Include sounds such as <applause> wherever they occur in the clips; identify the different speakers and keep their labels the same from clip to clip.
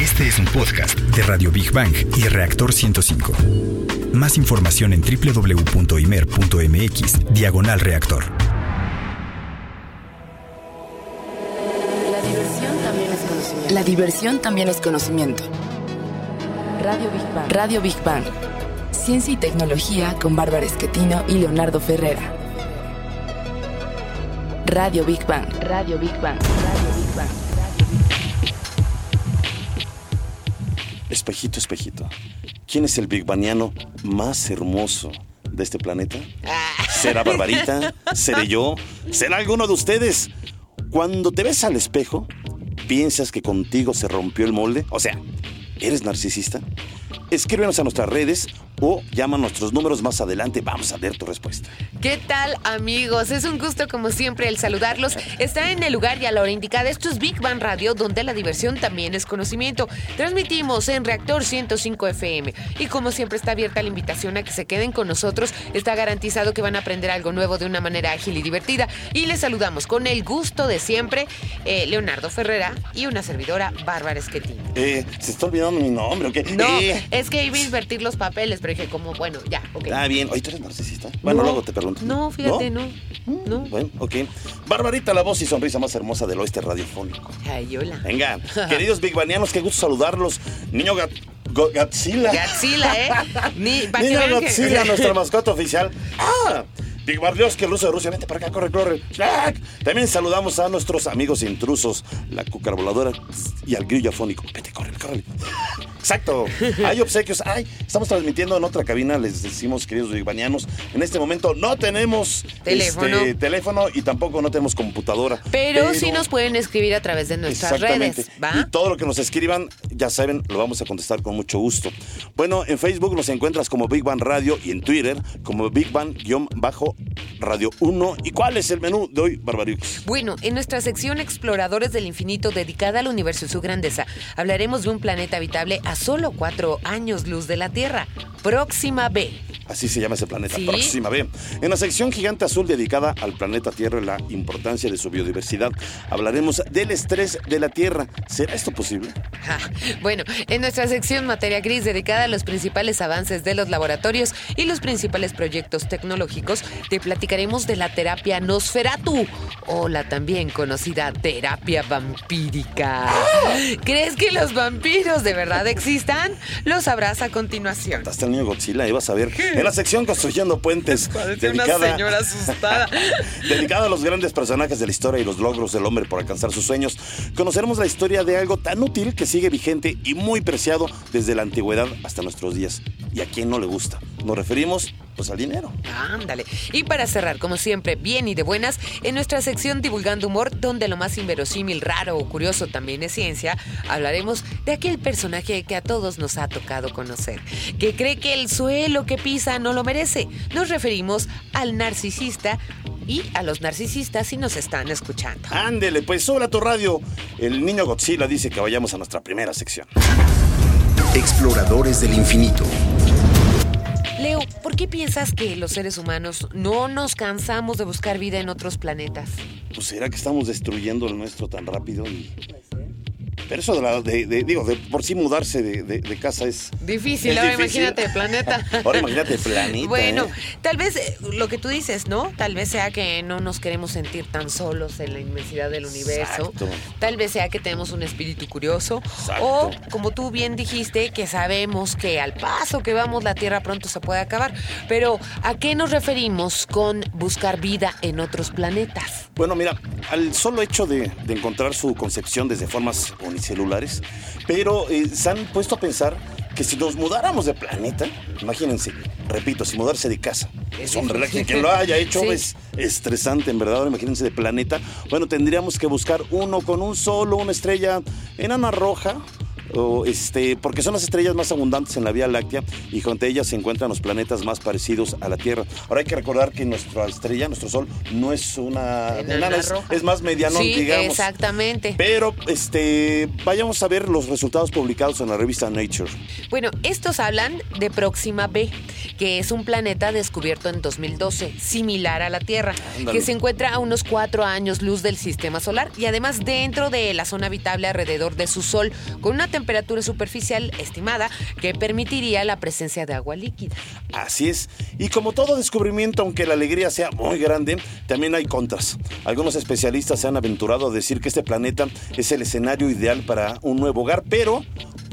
Speaker 1: Este es un podcast de Radio Big Bang y Reactor 105. Más información en www.imer.mx, diagonal reactor.
Speaker 2: La diversión también es conocimiento. La diversión también es conocimiento. Radio Big Bang. Radio Big Bang. Ciencia y tecnología con Bárbara Esquetino y Leonardo Ferrera. Radio Big Bang. Radio Big Bang. Radio Big Bang.
Speaker 3: Espejito, espejito. ¿Quién es el Big Bangiano más hermoso de este planeta? ¿Será Barbarita? <laughs> ¿Seré yo? ¿Será alguno de ustedes? Cuando te ves al espejo, ¿piensas que contigo se rompió el molde? O sea, ¿eres narcisista? Escríbenos a nuestras redes o llama a nuestros números más adelante. Vamos a leer tu respuesta.
Speaker 4: ¿Qué tal, amigos? Es un gusto, como siempre, el saludarlos. Está en el lugar y a la hora indicada. Esto es Big Bang Radio, donde la diversión también es conocimiento. Transmitimos en Reactor 105 FM. Y como siempre, está abierta la invitación a que se queden con nosotros. Está garantizado que van a aprender algo nuevo de una manera ágil y divertida. Y les saludamos con el gusto de siempre, eh, Leonardo Ferrera y una servidora, Bárbara Esquetín.
Speaker 3: Eh, se está olvidando mi nombre, ¿o qué?
Speaker 4: No,
Speaker 3: Eh,
Speaker 4: es que iba a invertir los papeles, pero dije, como, bueno, ya, ok.
Speaker 3: Ah, bien. Oye, ¿tú eres narcisista? Bueno,
Speaker 4: No,
Speaker 3: luego te pregunto.
Speaker 4: No, fíjate, no. No.
Speaker 3: Bueno, ok. Barbarita, la voz y sonrisa más hermosa del oeste radiofónico.
Speaker 4: Ay, hola.
Speaker 3: Venga, <laughs> queridos Big Banianos, qué gusto saludarlos. Niño Gat Go-. Godzilla,
Speaker 4: ¿eh? <laughs> Ni, pa' que
Speaker 3: Niño
Speaker 4: vean que-
Speaker 3: Godzilla, <laughs> nuestra mascota oficial. ¡Ah! Big Barrios, que el ruso de Rusia, vente para acá, corre, corre. También saludamos a nuestros amigos intrusos, la cucara voladora y al grillo afónico. Vete, corre, corre. Exacto. Hay obsequios. Ay, estamos transmitiendo en otra cabina, les decimos, queridos bigbanianos. En este momento no tenemos
Speaker 4: Teléfono.
Speaker 3: este, teléfono y tampoco no tenemos computadora.
Speaker 4: Pero, sí nos pueden escribir a través de nuestras
Speaker 3: Exactamente.
Speaker 4: redes, ¿va?
Speaker 3: Y todo lo que nos escriban, ya saben, lo vamos a contestar con mucho gusto. Bueno, en Facebook nos encuentras como Big Bang Radio y en Twitter como Big Bang-Radio 1. ¿Y cuál es el menú de hoy, Barbariux?
Speaker 4: Bueno, en nuestra sección Exploradores del Infinito dedicada al universo y su grandeza, hablaremos de un planeta habitable a solo cuatro años luz de la Tierra, Próxima B.
Speaker 3: Así se llama ese planeta,
Speaker 4: Sí.
Speaker 3: próxima B. En la sección Gigante Azul dedicada al planeta Tierra y la importancia de su biodiversidad, hablaremos del estrés de la Tierra. ¿Será esto posible?
Speaker 4: Ja, Bueno, en nuestra sección Materia Gris dedicada a los principales avances de los laboratorios y los principales proyectos tecnológicos, te platicaremos de la terapia Nosferatu o la también conocida terapia vampírica. ¿Crees que los vampiros de verdad existan? Lo sabrás a continuación.
Speaker 3: Hasta el niño Godzilla, ibas a ver. En la sección Construyendo Puentes, <laughs>
Speaker 4: Parece una
Speaker 3: dedicada,
Speaker 4: señora asustada. <laughs>
Speaker 3: dedicada a los grandes personajes de la historia y los logros del hombre por alcanzar sus sueños, conoceremos la historia de algo tan útil que sigue vigente y muy preciado desde la antigüedad hasta nuestros días. ¿Y a quién no le gusta? Nos referimos, pues, al dinero.
Speaker 4: Ándale. Y para cerrar, como siempre, bien y de buenas, en nuestra sección Divulgando Humor, donde lo más inverosímil, raro o curioso también es ciencia, hablaremos de aquel personaje que a todos nos ha tocado conocer, que cree que el suelo que pisa no lo merece. Nos referimos al narcisista y a los narcisistas si nos están escuchando.
Speaker 3: Ándele, pues sobre tu radio. El niño Godzilla dice que vayamos a nuestra primera sección.
Speaker 1: Exploradores del infinito.
Speaker 4: Leo, ¿por qué piensas que los seres humanos no nos cansamos de buscar vida en otros planetas?
Speaker 3: Pues será que estamos destruyendo el nuestro tan rápido y. Pero eso de, la, de, de- digo, de por sí mudarse de, casa es.
Speaker 4: Difícil,
Speaker 3: es
Speaker 4: ahora
Speaker 3: difícil.
Speaker 4: imagínate planeta. <laughs>
Speaker 3: Ahora imagínate planeta.
Speaker 4: Bueno,
Speaker 3: ¿eh?
Speaker 4: tal vez eh, lo que tú dices, ¿no? Tal vez sea que no nos queremos sentir tan solos en la inmensidad del universo.
Speaker 3: Exacto.
Speaker 4: Tal vez sea que tenemos un espíritu curioso.
Speaker 3: Exacto.
Speaker 4: O, como tú bien dijiste, que sabemos que al paso que vamos la Tierra pronto se puede acabar. Pero, ¿a qué nos referimos con buscar vida en otros planetas?
Speaker 3: Bueno, mira, al solo hecho de, de encontrar su concepción desde formas unicelulares, pero eh, se han puesto a pensar que si nos mudáramos de planeta, imagínense, repito, si mudarse de casa, es un relajo. Quien lo haya hecho
Speaker 4: Sí.
Speaker 3: es estresante, en verdad. Ahora imagínense de planeta. Bueno, tendríamos que buscar uno con un solo, una estrella enana roja. O, este, porque son las estrellas más abundantes en la Vía Láctea y junto a ellas se encuentran los planetas más parecidos a la Tierra. Ahora hay que recordar que nuestra estrella, nuestro Sol, no es una
Speaker 4: Enana
Speaker 3: es, es más mediano,
Speaker 4: sí,
Speaker 3: digamos.
Speaker 4: exactamente.
Speaker 3: Pero este, vayamos a ver los resultados publicados en la revista Nature.
Speaker 4: Bueno, estos hablan de Próxima B, que es un planeta descubierto en 2012, similar a la Tierra, que se encuentra a unos cuatro años luz del sistema solar y además dentro de la zona habitable alrededor de su Sol, con una temperatura superficial estimada que permitiría la presencia de agua líquida.
Speaker 3: Así es. Y como todo descubrimiento, aunque la alegría sea muy grande, también hay contras. Algunos especialistas se han aventurado a decir que este planeta es el escenario ideal para un nuevo hogar, pero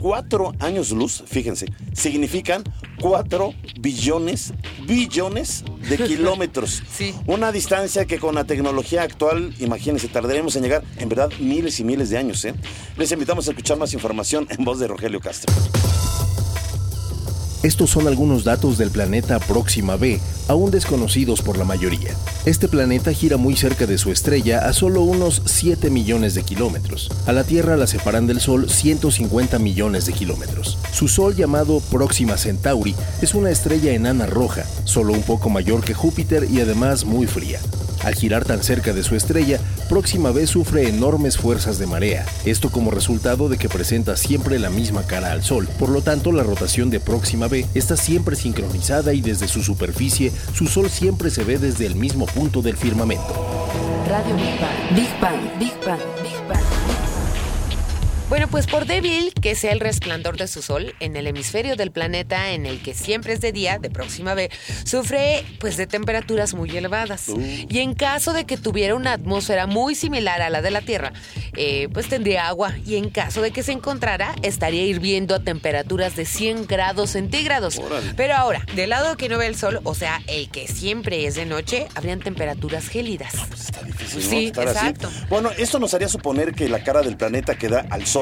Speaker 3: cuatro años luz, fíjense, significan cuatro billones, billones de <laughs> kilómetros.
Speaker 4: Sí.
Speaker 3: Una distancia que con la tecnología actual, imagínense, tardaremos en llegar en verdad miles y miles de años. ¿eh? Les invitamos a escuchar más información en voz de Rogelio Castro.
Speaker 5: Estos son algunos datos del planeta Próxima B, aún desconocidos por la mayoría. Este planeta gira muy cerca de su estrella a solo unos 7 millones de kilómetros. A la Tierra la separan del Sol 150 millones de kilómetros. Su Sol llamado Próxima Centauri es una estrella enana roja, solo un poco mayor que Júpiter y además muy fría. Al girar tan cerca de su estrella, Próxima B sufre enormes fuerzas de marea, esto como resultado de que presenta siempre la misma cara al Sol, por lo tanto la rotación de Próxima B está siempre sincronizada y desde su superficie su Sol siempre se ve desde el mismo punto del firmamento.
Speaker 2: Radio Big Bang. Big Bang. Big Bang. Big Bang.
Speaker 4: Bueno, pues por débil que sea el resplandor de su sol, en el hemisferio del planeta en el que siempre es de día, de próxima B, sufre pues de temperaturas muy elevadas. Y en caso de que tuviera una atmósfera muy similar a la de la Tierra, eh, pues tendría agua. Y en caso de que se encontrara, estaría hirviendo a temperaturas de 100 grados centígrados. Pero ahora, del lado que no ve el sol, o sea, el que siempre es de noche, habrían temperaturas gélidas.
Speaker 3: Pues está difícil, ¿no?
Speaker 4: Sí,
Speaker 3: así.
Speaker 4: exacto.
Speaker 3: Bueno, esto nos haría suponer que la cara del planeta que da al sol,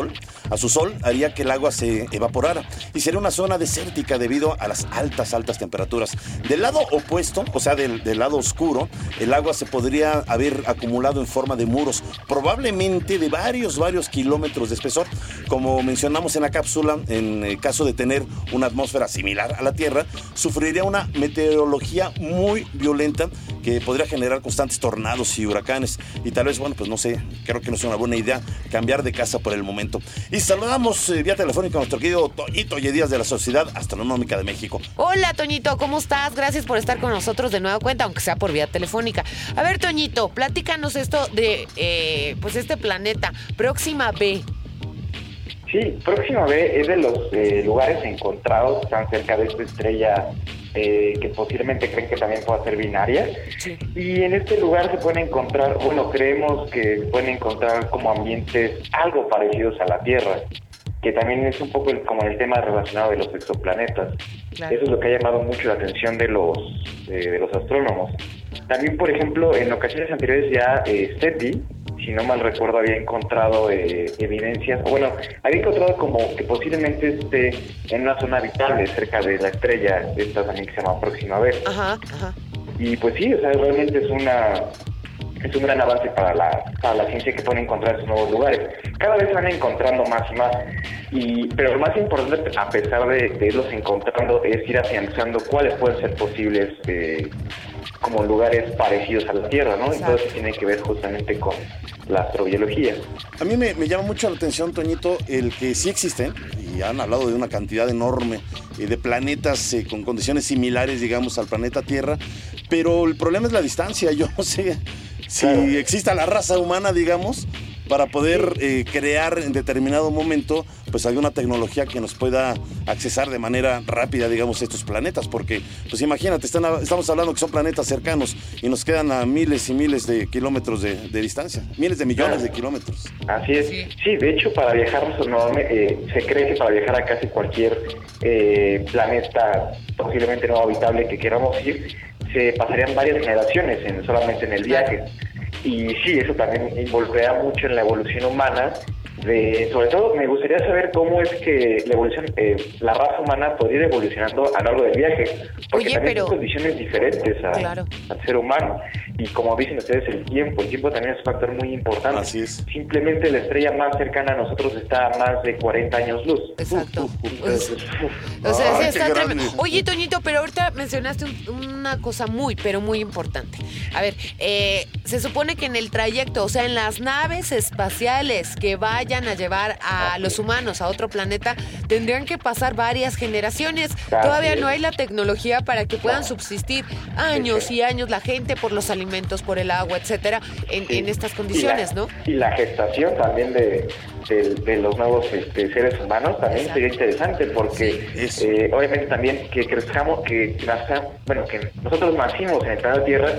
Speaker 3: a su sol, haría que el agua se evaporara y sería una zona desértica debido a las altas, altas temperaturas. Del lado opuesto, o sea, del, del lado oscuro, el agua se podría haber acumulado en forma de muros, probablemente de varios, varios kilómetros de espesor. Como mencionamos en la cápsula, en caso de tener una atmósfera similar a la Tierra, sufriría una meteorología muy violenta que podría generar constantes tornados y huracanes. Y tal vez, bueno, pues no sé, creo que no es una buena idea cambiar de casa por el momento. Y saludamos eh, vía telefónica a nuestro querido Toñito Díaz de la Sociedad Astronómica de México.
Speaker 4: Hola, Toñito, ¿cómo estás? Gracias por estar con nosotros de nueva cuenta, aunque sea por vía telefónica. A ver, Toñito, platícanos esto de, eh, pues, este planeta, Próxima B.
Speaker 6: Sí, Próxima B es de los eh, lugares encontrados que están cerca de esta estrella eh, que posiblemente creen que también pueda ser binaria.
Speaker 4: Sí.
Speaker 6: Y en este lugar se pueden encontrar, bueno, creemos que pueden encontrar como ambientes algo parecidos a la Tierra, que también es un poco el- como el tema relacionado de los exoplanetas.
Speaker 4: Claro.
Speaker 6: Eso es lo que ha llamado mucho la atención de los, eh, de los astrónomos. También, por ejemplo, en ocasiones anteriores ya eh, SETI, si no mal recuerdo, había encontrado eh, evidencias, o bueno, había encontrado como que posiblemente esté en una zona habitable cerca de la estrella, esta también que se llama Próxima B.
Speaker 4: Ajá, ajá.
Speaker 6: Y pues sí, o sea, realmente es una es un gran avance para la, para la ciencia que pueden encontrar esos nuevos lugares. Cada vez van encontrando más y más. Y, pero lo más importante, a pesar de, de irlos encontrando, es ir afianzando cuáles pueden ser posibles eh, como lugares parecidos a la Tierra, ¿no?
Speaker 4: Exacto.
Speaker 6: Entonces tiene que ver justamente con la astrobiología.
Speaker 3: A mí me, me llama mucho la atención, Toñito, el que sí existen, y han hablado de una cantidad enorme eh, de planetas eh, con condiciones similares, digamos, al planeta Tierra, pero el problema es la distancia. <laughs> Yo no sé si
Speaker 6: Claro.
Speaker 3: exista la raza humana, digamos, para poder eh, crear en determinado momento pues alguna tecnología que nos pueda accesar de manera rápida, digamos, estos planetas, porque pues imagínate, están a- estamos hablando que son planetas cercanos y nos quedan a miles y miles de kilómetros de, de distancia, miles de millones
Speaker 6: Claro.
Speaker 3: de kilómetros.
Speaker 6: Así es.
Speaker 4: Sí.
Speaker 6: De hecho, para viajar normalmente, eh, se cree que para viajar a casi cualquier eh, planeta posiblemente no habitable que queramos ir, se pasarían varias generaciones en, solamente en el viaje. Y sí, eso también involucraría mucho en la evolución humana. De, sobre todo, me gustaría saber cómo es que la evolución, eh, la raza humana podría ir evolucionando a lo largo del viaje, porque
Speaker 4: Oye,
Speaker 6: también
Speaker 4: pero-
Speaker 6: son condiciones diferentes a-
Speaker 4: Claro.
Speaker 6: al ser humano. Y como dicen ustedes, el tiempo, el tiempo también es un factor muy importante.
Speaker 3: Así es.
Speaker 6: Simplemente la estrella más cercana a nosotros está a más de 40 años luz.
Speaker 4: Exacto.
Speaker 3: Uf, uf, uf.
Speaker 6: Entonces, uf,
Speaker 4: O sea, sí
Speaker 3: Ay,
Speaker 4: está tremendo. Oye, Toñito, pero ahorita mencionaste un- una cosa muy, pero muy importante. A ver, eh, se supone que en el trayecto, o sea, en las naves espaciales que vayan a llevar a los humanos a otro planeta, tendrían que pasar varias generaciones. Todavía no hay la tecnología para que puedan subsistir años y años la gente por los alimentos, por el agua, etcétera, en, estas condiciones, ¿no?
Speaker 6: Y la gestación también de, de, los nuevos este, seres humanos también sería interesante porque eh, obviamente también que crezcamos, que bueno, que nosotros nacimos en el planeta Tierra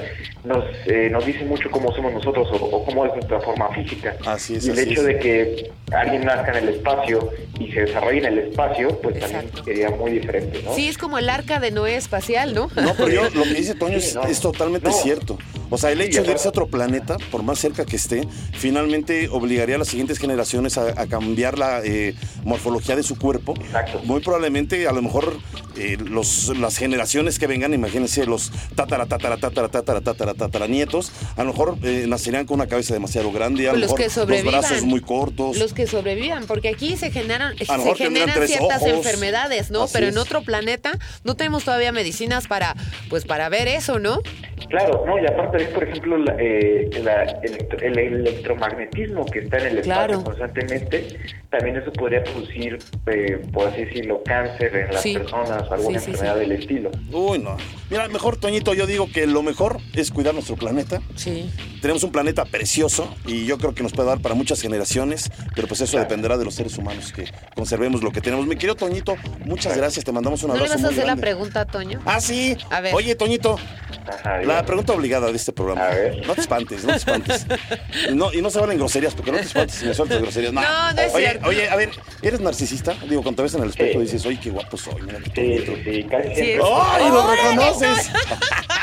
Speaker 6: nos, eh, nos dice mucho cómo somos nosotros o, cómo es nuestra forma física.
Speaker 3: Así es,
Speaker 6: y el hecho de que alguien nazca en el espacio y se desarrolle en el espacio, pues también sería muy diferente, ¿no?
Speaker 4: Sí, es como el arca de Noé espacial, ¿no?
Speaker 3: No, pero yo, lo que dice Toño es, totalmente cierto. O sea, el hecho de irse a otro planeta, por más cerca que esté, finalmente obligaría a las siguientes generaciones a, cambiar la eh, morfología de su cuerpo.
Speaker 6: Exacto.
Speaker 3: Muy probablemente, a lo mejor, eh, los, las generaciones que vengan, imagínense, los tatara, tatara, tatara, tatara, tatara, tatara nietos, a lo mejor eh, nacerían con una cabeza demasiado grande, a lo
Speaker 4: los
Speaker 3: mejor
Speaker 4: que sobrevivan,
Speaker 3: los brazos muy cortos.
Speaker 4: Los que sobrevivan, porque aquí se generan, se generan ciertas enfermedades, ¿no? Pero en otro planeta no tenemos todavía medicinas para, pues, para ver eso, ¿no?
Speaker 6: Claro, no, y aparte es, por ejemplo, eh, el, electromagnetismo que está en el espacio constantemente, también eso podría producir, eh, por así decirlo, cáncer en las personas o alguna enfermedad del estilo.
Speaker 3: Uy, no. Mira, mejor, Toñito, yo digo que lo mejor es cuidar nuestro planeta.
Speaker 4: Sí.
Speaker 3: Tenemos un planeta precioso y yo creo que nos puede dar para muchas generaciones, pero pues eso dependerá de los seres humanos que conservemos lo que tenemos. Mi querido Toñito, muchas gracias, te mandamos un abrazo.
Speaker 4: ¿No le vas a hacer la pregunta, Toño?
Speaker 3: Ah, sí. A ver. Oye, Toñito, la pregunta obligada de este programa.
Speaker 6: A ver.
Speaker 3: No te espantes, no te espantes. Y no, y no se valen groserías, porque no te espantes si me sueltas groserías.
Speaker 4: No, no, no es
Speaker 3: oye,
Speaker 4: cierto.
Speaker 3: Oye, a ver, ¿eres narcisista? Digo, cuando te ves en el espejo dices, oye, qué guapo soy, mira
Speaker 6: qué Sí, sí, casi siempre.
Speaker 3: ¡Ay, lo reconoces!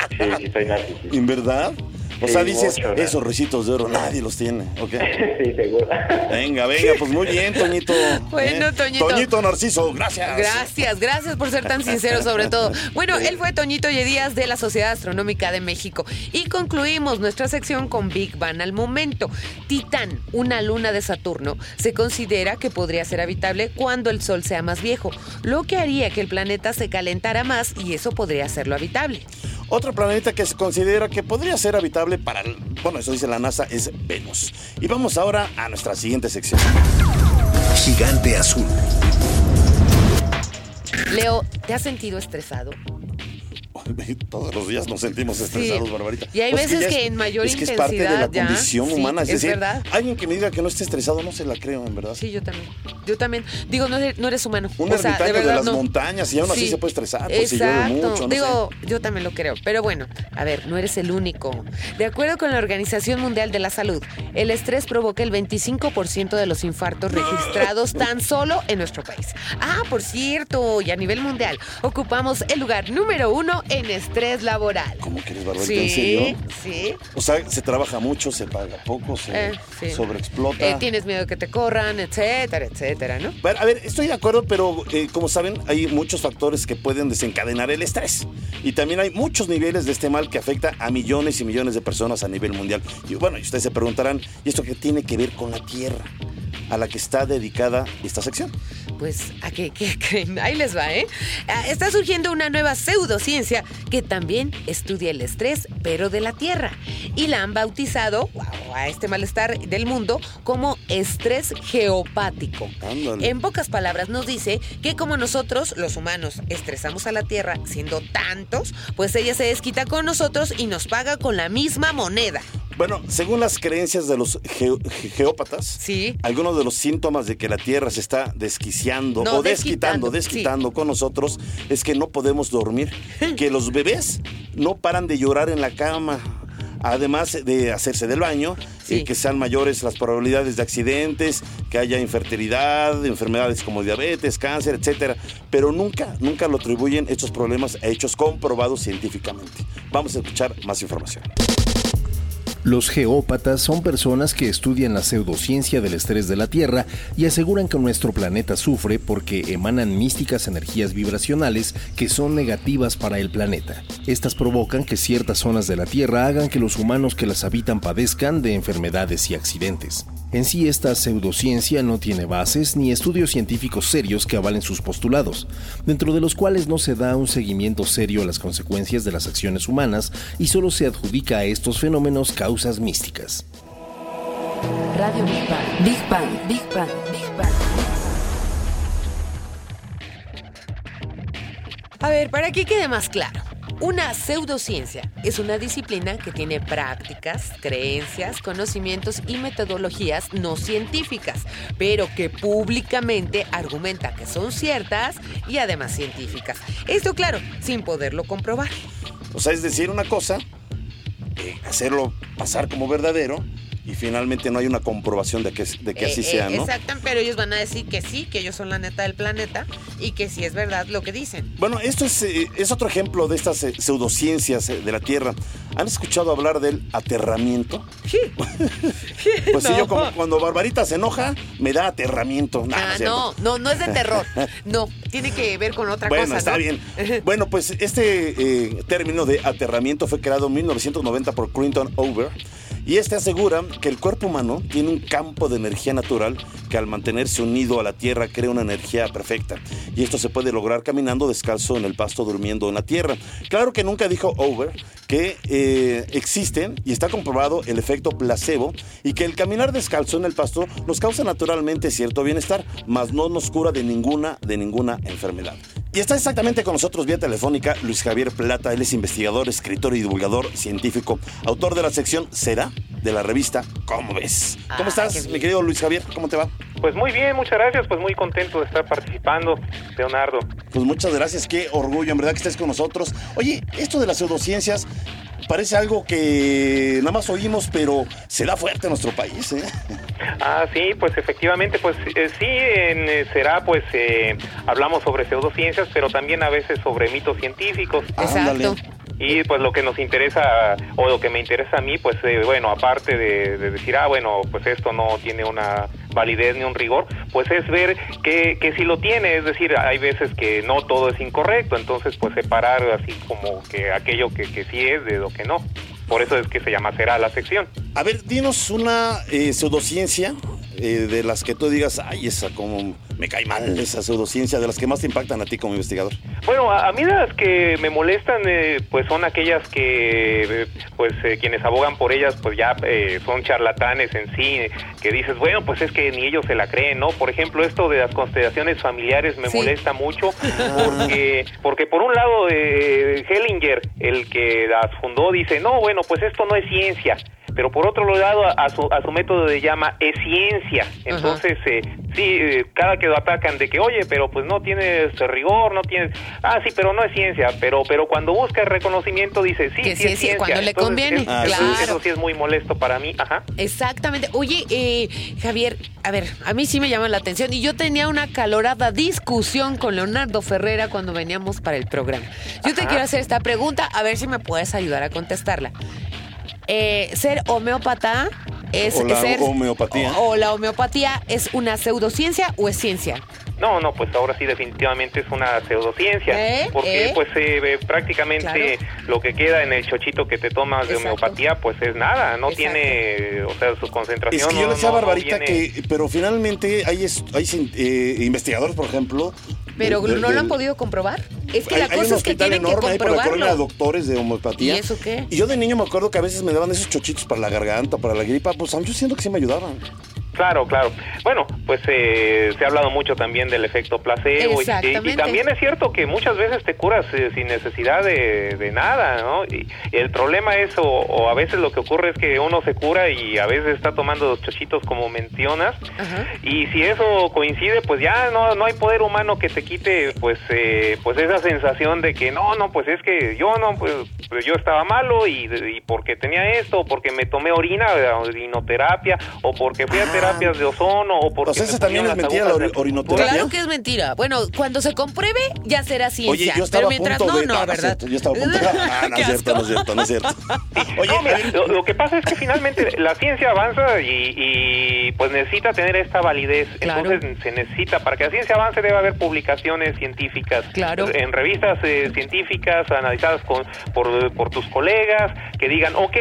Speaker 6: Sí, sí, soy narcisista.
Speaker 3: ¿En verdad? O sea, dices, esos risitos de oro nadie los tiene, ¿ok? <laughs>
Speaker 6: sí, seguro.
Speaker 3: Venga, venga, pues muy bien, Toñito.
Speaker 4: Bueno,
Speaker 3: ¿Eh?
Speaker 4: Toñito.
Speaker 3: Toñito Narciso, gracias.
Speaker 4: Gracias, gracias por ser tan sincero sobre todo. <laughs> Bueno, él fue Toñito Yedías de la Sociedad Astronómica de México. Y concluimos nuestra sección con Big Bang al momento. Titán, una luna de Saturno, se considera que podría ser habitable cuando el Sol sea más viejo, lo que haría que el planeta se calentara más y eso podría hacerlo habitable.
Speaker 3: Otro planeta que se considera que podría ser habitable para, el, bueno, eso dice la NASA, es Venus. Y vamos ahora a nuestra siguiente sección.
Speaker 1: Gigante azul.
Speaker 4: Leo, ¿te has sentido estresado? <laughs>
Speaker 3: todos los días nos sentimos estresados, Barbarita.
Speaker 4: Y hay pues veces que, en mayor
Speaker 3: es que
Speaker 4: intensidad.
Speaker 3: Es parte de la condición humana. Es, decir,
Speaker 4: verdad.
Speaker 3: alguien que me diga que no esté estresado, no se la creo, en verdad.
Speaker 4: Sí, yo también. Yo también. Digo, no eres, no eres humano.
Speaker 3: Un o sea, de, verdad, de, las montañas y aún así se puede estresar. Pues,
Speaker 4: Exacto.
Speaker 3: mucho,
Speaker 4: Digo, yo también lo creo. Pero bueno, a ver, no eres el único. De acuerdo con la Organización Mundial de la Salud, el estrés provoca el 25% de los infartos registrados tan solo en nuestro país. Ah, por cierto, y a nivel mundial, ocupamos el lugar número uno en estrés laboral.
Speaker 3: ¿Cómo quieres, Barbarita? ¿En serio?
Speaker 4: Sí,
Speaker 3: O sea, se trabaja mucho, se paga poco, se
Speaker 4: Eh, sí.
Speaker 3: sobreexplota.
Speaker 4: Eh, tienes miedo que te corran, etcétera, etcétera, ¿no?
Speaker 3: Bueno, a ver, estoy de acuerdo, pero eh, como saben, hay muchos factores que pueden desencadenar el estrés. Y también hay muchos niveles de este mal que afecta a millones y millones de personas a nivel mundial. Y bueno, y ustedes se preguntarán, ¿y esto qué tiene que ver con la Tierra? A la que está dedicada esta sección.
Speaker 4: Pues, ¿a qué, qué creen? Ahí les va, ¿eh? Ah, Está surgiendo una nueva pseudociencia que también estudia el estrés, pero de la Tierra. Y la han bautizado wow, a este malestar del mundo como estrés geopático.
Speaker 3: Ándale.
Speaker 4: En pocas palabras, nos dice que como nosotros, los humanos, estresamos a la Tierra siendo tantos, pues ella se desquita con nosotros y nos paga con la misma moneda.
Speaker 3: Bueno, según las creencias de los ge- geópatas,
Speaker 4: Sí.
Speaker 3: algunos de los síntomas de que la Tierra se está desquiciando
Speaker 4: No,
Speaker 3: o desquitando,
Speaker 4: desquitando,
Speaker 3: desquitando con nosotros es que no podemos dormir, <laughs> que los bebés no paran de llorar en la cama. Además de hacerse del baño,
Speaker 4: Sí.
Speaker 3: eh, que sean mayores las probabilidades de accidentes, que haya infertilidad, enfermedades como diabetes, cáncer, etcétera. Pero nunca, nunca lo atribuyen estos problemas a hechos comprobados científicamente. Vamos a escuchar más información.
Speaker 5: Los geópatas son personas que estudian la pseudociencia del estrés de la Tierra y aseguran que nuestro planeta sufre porque emanan místicas energías vibracionales que son negativas para el planeta. Estas provocan que ciertas zonas de la Tierra hagan que los humanos que las habitan padezcan de enfermedades y accidentes. En sí esta pseudociencia no tiene bases ni estudios científicos serios que avalen sus postulados, dentro de los cuales no se da un seguimiento serio a las consecuencias de las acciones humanas y solo se adjudica a estos fenómenos causas místicas.
Speaker 2: Radio Big Bang. Big Bang. Big Bang. Big Bang.
Speaker 4: A ver, para que quede más claro. Una pseudociencia es una disciplina que tiene prácticas, creencias, conocimientos y metodologías no científicas, pero que públicamente argumenta que son ciertas y además científicas. Esto, claro, sin poderlo comprobar.
Speaker 3: O sea, es decir una cosa, eh, hacerlo pasar como verdadero y finalmente no hay una comprobación de que, de que así
Speaker 4: Eh,
Speaker 3: sea,
Speaker 4: eh,
Speaker 3: ¿no?
Speaker 4: Exacto, pero ellos van a decir que sí, que ellos son la neta del planeta y que sí es verdad lo que dicen.
Speaker 3: Bueno, esto es, eh, es otro ejemplo de estas eh, pseudociencias eh, de la Tierra. ¿Han escuchado hablar del aterramiento? <laughs> Pues sí,
Speaker 4: No.
Speaker 3: yo como cuando Barbarita se enoja, me da aterramiento. Nah,
Speaker 4: Ah, no, no, no es de terror. <laughs> No, tiene que ver con otra
Speaker 3: Bueno,
Speaker 4: cosa.
Speaker 3: está
Speaker 4: ¿no?
Speaker 3: bien. <laughs> Bueno, pues este eh, término de aterramiento fue creado en 1990 por Clinton Over. Y este asegura que el cuerpo humano tiene un campo de energía natural que al mantenerse unido a la tierra crea una energía perfecta. Y esto se puede lograr caminando descalzo en el pasto, durmiendo en la tierra. Claro que nunca dijo Over que eh, existe y está comprobado el efecto placebo y que el caminar descalzo en el pasto nos causa naturalmente cierto bienestar, mas no nos cura de ninguna, de ninguna enfermedad. Y está exactamente con nosotros vía telefónica Luis Javier Plata. Él es investigador, escritor y divulgador científico, autor de la sección Será de la revista ¿Cómo ves? ¿Cómo
Speaker 4: Ah,
Speaker 3: estás, mi querido Luis Javier? ¿Cómo te va?
Speaker 7: Pues muy bien, muchas gracias, pues muy contento de estar participando, Leonardo.
Speaker 3: Pues muchas gracias, qué orgullo, en verdad que estés con nosotros. Oye, esto de las pseudociencias parece algo que nada más oímos, pero se da fuerte en nuestro país, ¿eh?
Speaker 7: Ah, sí, pues efectivamente, pues eh, sí, en eh, será, pues eh, hablamos sobre pseudociencias, pero también a veces sobre mitos científicos.
Speaker 3: Ándale.
Speaker 4: Exacto.
Speaker 7: Y pues lo que nos interesa, o lo que me interesa a mí, pues eh, bueno, aparte de, de decir, ah, bueno, pues esto no tiene una validez ni un rigor, pues es ver que, que sí lo tiene, es decir, hay veces que no todo es incorrecto, entonces pues separar así como que aquello que, que sí es de lo que no. Por eso es que se llama será la sección.
Speaker 3: A ver, dinos una eh, pseudociencia eh, de las que tú digas, ay, esa como me cae mal, esa pseudociencia, de las que más te impactan a ti como investigador.
Speaker 7: Bueno, a, a mí las que me molestan, eh, pues son aquellas que, eh, pues eh, quienes abogan por ellas, pues ya eh, son charlatanes en sí, que dices, bueno, pues es que ni ellos se la creen, ¿no? Por ejemplo, esto de las constelaciones familiares me
Speaker 4: Sí.
Speaker 7: molesta mucho, <laughs> porque, porque por un lado, eh, Hellinger, el que las fundó, dice, no, bueno, pues esto no es ciencia. Pero por otro lado, a, a su, a su método de llama es ciencia. Entonces, eh, sí, eh, cada que lo atacan de que, oye, pero pues no tienes rigor, no tienes... Ah, sí, pero no es ciencia. Pero pero cuando busca el reconocimiento dice, sí,
Speaker 4: Que
Speaker 7: sí,
Speaker 4: sí
Speaker 7: es ciencia.
Speaker 4: cuando le conviene,
Speaker 7: es-
Speaker 3: Ah,
Speaker 4: claro.
Speaker 7: Eso sí es muy molesto para mí. Ajá.
Speaker 4: Exactamente. Oye, eh, Javier, a ver, a mí sí me llama la atención y yo tenía una calorada discusión con Leonardo Ferrera cuando veníamos para el programa. Yo te quiero hacer esta pregunta, a ver si me puedes ayudar a contestarla. Eh, ¿Ser homeópata es
Speaker 3: O la
Speaker 4: ser...
Speaker 3: homeopatía.
Speaker 4: O, o la homeopatía es una pseudociencia o es ciencia?
Speaker 7: No, no, pues ahora sí definitivamente es una pseudociencia,
Speaker 4: ¿Eh?
Speaker 7: porque
Speaker 4: ¿Eh?
Speaker 7: pues eh, eh, prácticamente lo que queda en el chochito que te tomas de homeopatía pues es nada, no
Speaker 4: Exacto.
Speaker 7: tiene, o sea, su concentración
Speaker 3: Es que yo le decía a
Speaker 7: no- no
Speaker 3: Barbarita
Speaker 7: viene-
Speaker 3: que, pero finalmente hay, hay eh, investigadores, por ejemplo.
Speaker 4: ¿Pero
Speaker 3: de-
Speaker 4: no lo han podido comprobar? Es que
Speaker 3: hay,
Speaker 4: la
Speaker 3: hay
Speaker 4: cosa es que tienen que comprobarlo.
Speaker 3: doctores de homeopatía.
Speaker 4: ¿Y eso qué?
Speaker 3: Y yo de niño me acuerdo que a veces me daban esos chochitos para la garganta, para la gripa. Pues yo siento que sí me ayudaban.
Speaker 7: Claro, claro. Bueno, pues eh, se ha hablado mucho también del efecto placebo y- y, también es cierto que muchas veces te curas eh, sin necesidad de, de nada, ¿no? Y, el problema es, o, o a veces lo que ocurre es que uno se cura y a veces está tomando los chochitos como mencionas
Speaker 4: Ajá.
Speaker 7: y si eso coincide, pues ya no, no hay poder humano que te quite pues eh, pues esa sensación de que no, no, pues es que yo no, pues, pues yo estaba malo y, y porque tenía esto, o porque me tomé orina, orinoterapia, o porque fui a
Speaker 3: Ah.
Speaker 7: Terapias de ozono, o
Speaker 3: sea,
Speaker 7: me
Speaker 3: esa también es mentira, la orinoterapia.
Speaker 4: Claro que es mentira. Bueno, cuando se compruebe ya será ciencia.
Speaker 3: Oye, yo estaba
Speaker 4: pero mientras
Speaker 3: a punto
Speaker 4: no,
Speaker 3: de...
Speaker 4: no,
Speaker 3: Ah, es
Speaker 4: ¿verdad?
Speaker 3: cierto, yo estaba a punto de... <laughs> Ah, no es cierto, no es cierto, no es cierto. <laughs> Oye,
Speaker 7: No, mira, lo, lo que pasa es que finalmente la ciencia avanza y, y, pues necesita tener esta validez.
Speaker 4: Claro.
Speaker 7: Entonces se necesita, para que la ciencia avance debe haber publicaciones científicas
Speaker 4: Claro.
Speaker 7: en revistas eh, científicas analizadas con, por, por tus colegas que digan, ok,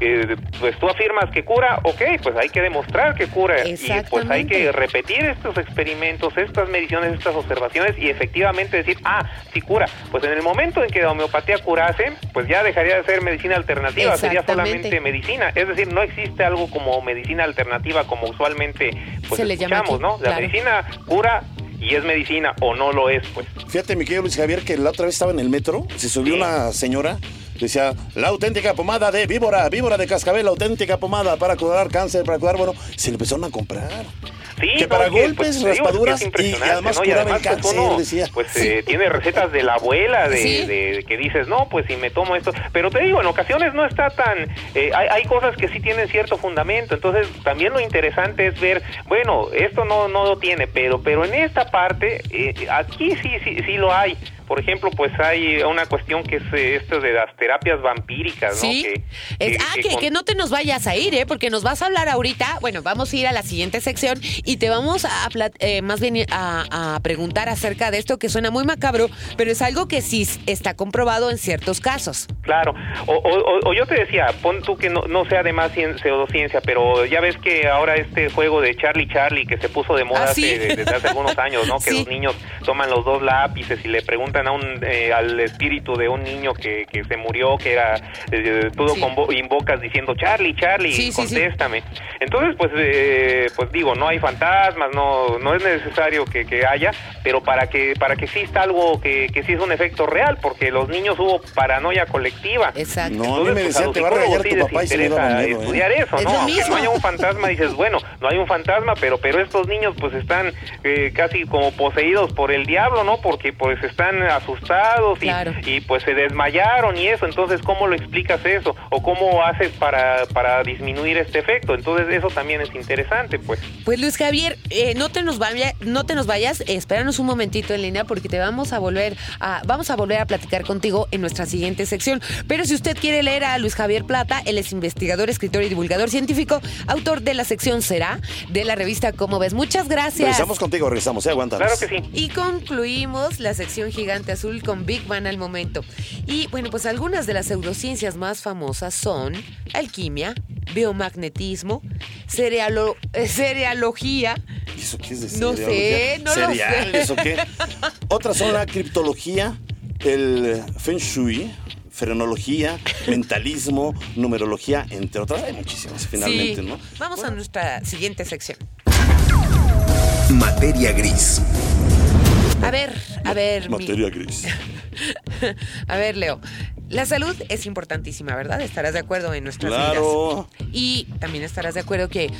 Speaker 7: eh, pues tú afirmas que cura, ok, pues hay que demostrar que cura y pues hay que repetir estos experimentos, estas mediciones, estas observaciones y efectivamente decir, ah, sí cura. Pues en el momento en que la homeopatía curase, pues ya dejaría de ser medicina alternativa, sería solamente medicina. Es decir, no existe algo como medicina alternativa como usualmente pues
Speaker 4: Se le llama
Speaker 7: escuchamos,
Speaker 4: aquí,
Speaker 7: ¿no? La
Speaker 4: claro.
Speaker 7: medicina cura y es medicina o no lo es, pues.
Speaker 3: Fíjate, mi querido Luis Javier, que la otra vez estaba en el metro, se subió una señora, decía, la auténtica pomada de víbora, víbora de cascabel, la auténtica pomada para curar cáncer, para curar, bueno, se le empezaron a comprar.
Speaker 7: Sí,
Speaker 3: que
Speaker 7: no,
Speaker 3: para
Speaker 7: que,
Speaker 3: golpes,
Speaker 7: pues, te digo,
Speaker 3: raspaduras
Speaker 7: es
Speaker 3: y
Speaker 7: impresionante,
Speaker 3: además
Speaker 7: ¿no? Y además, pues,
Speaker 3: cáncer,
Speaker 7: uno,
Speaker 3: decía.
Speaker 7: Pues eh, tiene recetas de la abuela, de,
Speaker 4: Sí.
Speaker 7: de- que dices, no, pues si me tomo esto. Pero te digo, en ocasiones no está tan. eh, hay, hay cosas que sí tienen cierto fundamento. Entonces, también lo interesante es ver, bueno, esto no, no lo tiene, pero, pero en esta parte, eh, aquí sí, sí, sí lo hay. Por ejemplo, pues hay una cuestión que es eh, esto de las terapias vampíricas, ¿no?
Speaker 4: Sí.
Speaker 7: Que,
Speaker 4: Es- ah, que,
Speaker 7: con-
Speaker 4: que no te nos vayas a ir, ¿eh? Porque nos vas a hablar ahorita. Bueno, vamos a ir a la siguiente sección y te vamos a, eh, más bien a, a preguntar acerca de esto que suena muy macabro, pero es algo que sí está comprobado en ciertos casos.
Speaker 7: Claro, o, o- o- o yo te decía, pon tú que no, no sea de más cien- pseudociencia, pero ya ves que ahora este juego de Charlie Charlie que se puso de moda
Speaker 4: Ah, sí.
Speaker 7: hace- desde hace algunos años, ¿no? Que <laughs>
Speaker 4: Sí.
Speaker 7: los niños toman los dos lápices y le preguntan a un, eh, al espíritu de un niño que, que se murió, que era, eh, todo
Speaker 4: Sí.
Speaker 7: convo- invocas diciendo Charlie, Charlie,
Speaker 4: Sí, sí, sí.
Speaker 7: contéstame. Entonces, pues, eh, pues digo, no hay fantasmas, no, no es necesario que, que haya, pero para que, para que exista algo que, que sí es un efecto real, porque los niños hubo paranoia colectiva.
Speaker 4: Exacto.
Speaker 3: No, a mí me
Speaker 7: pues, los
Speaker 3: te va a regañar tu papá y se miedo, ¿eh?
Speaker 7: estudiar eso,
Speaker 4: Es
Speaker 7: ¿no? Aunque
Speaker 4: mismo.
Speaker 7: no haya un fantasma, dices, bueno, no hay un fantasma, pero pero estos niños pues están eh, casi como poseídos por el diablo, ¿no? Porque pues están asustados y,
Speaker 4: Claro.
Speaker 7: y pues se desmayaron y eso, entonces ¿cómo lo explicas eso? ¿O cómo haces para, para disminuir este efecto? Entonces eso también es interesante, pues.
Speaker 4: Pues Luis Javier, eh, no te nos vaya, no te nos vayas, espéranos un momentito en línea porque te vamos a volver a vamos a volver a platicar contigo en nuestra siguiente sección. Pero si usted quiere leer a Luis Javier Plata, él es investigador, escritor y divulgador científico, autor de la sección Será de la revista Cómo ves. Muchas gracias.
Speaker 3: Regresamos contigo, regresamos, ¿eh? Aguántanos.
Speaker 7: Claro que sí.
Speaker 4: Y concluimos la sección Gigante Azul con Big Bang al momento. Y bueno, pues algunas de las pseudociencias más famosas son alquimia, biomagnetismo, cerealo- eh, cerealogía,
Speaker 3: ¿Y ¿Eso qué es de
Speaker 4: No sé, no lo
Speaker 3: ¿Cereal?
Speaker 4: sé.
Speaker 3: ¿Eso qué? Otras son la criptología, el feng shui, frenología, mentalismo, numerología, entre otras. Hay muchísimas, finalmente,
Speaker 4: Sí.
Speaker 3: ¿no?
Speaker 4: Vamos a nuestra siguiente sección.
Speaker 1: Materia gris.
Speaker 4: A ver, a ver, mi-
Speaker 3: Materia gris. <laughs>
Speaker 4: a ver, Leo. La salud es importantísima, ¿verdad? Estarás de acuerdo en nuestras
Speaker 3: Claro.
Speaker 4: vidas. Y también estarás de acuerdo que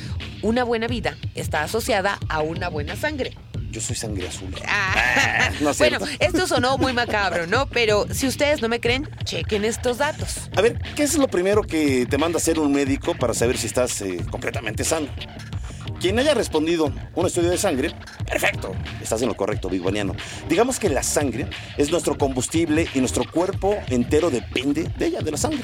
Speaker 4: una buena vida está asociada a una buena sangre.
Speaker 3: Yo soy sangre azul.
Speaker 4: Ah,
Speaker 3: no es
Speaker 4: bueno, esto sonó muy macabro, ¿no? Pero si ustedes no me creen, chequen estos datos.
Speaker 3: A ver, ¿qué es lo primero que te manda hacer un médico para saber si estás eh, completamente sano? Quien haya respondido un estudio de sangre, perfecto, estás en lo correcto, Big Baniano. Digamos que la sangre es nuestro combustible y nuestro cuerpo entero depende de ella, de la sangre.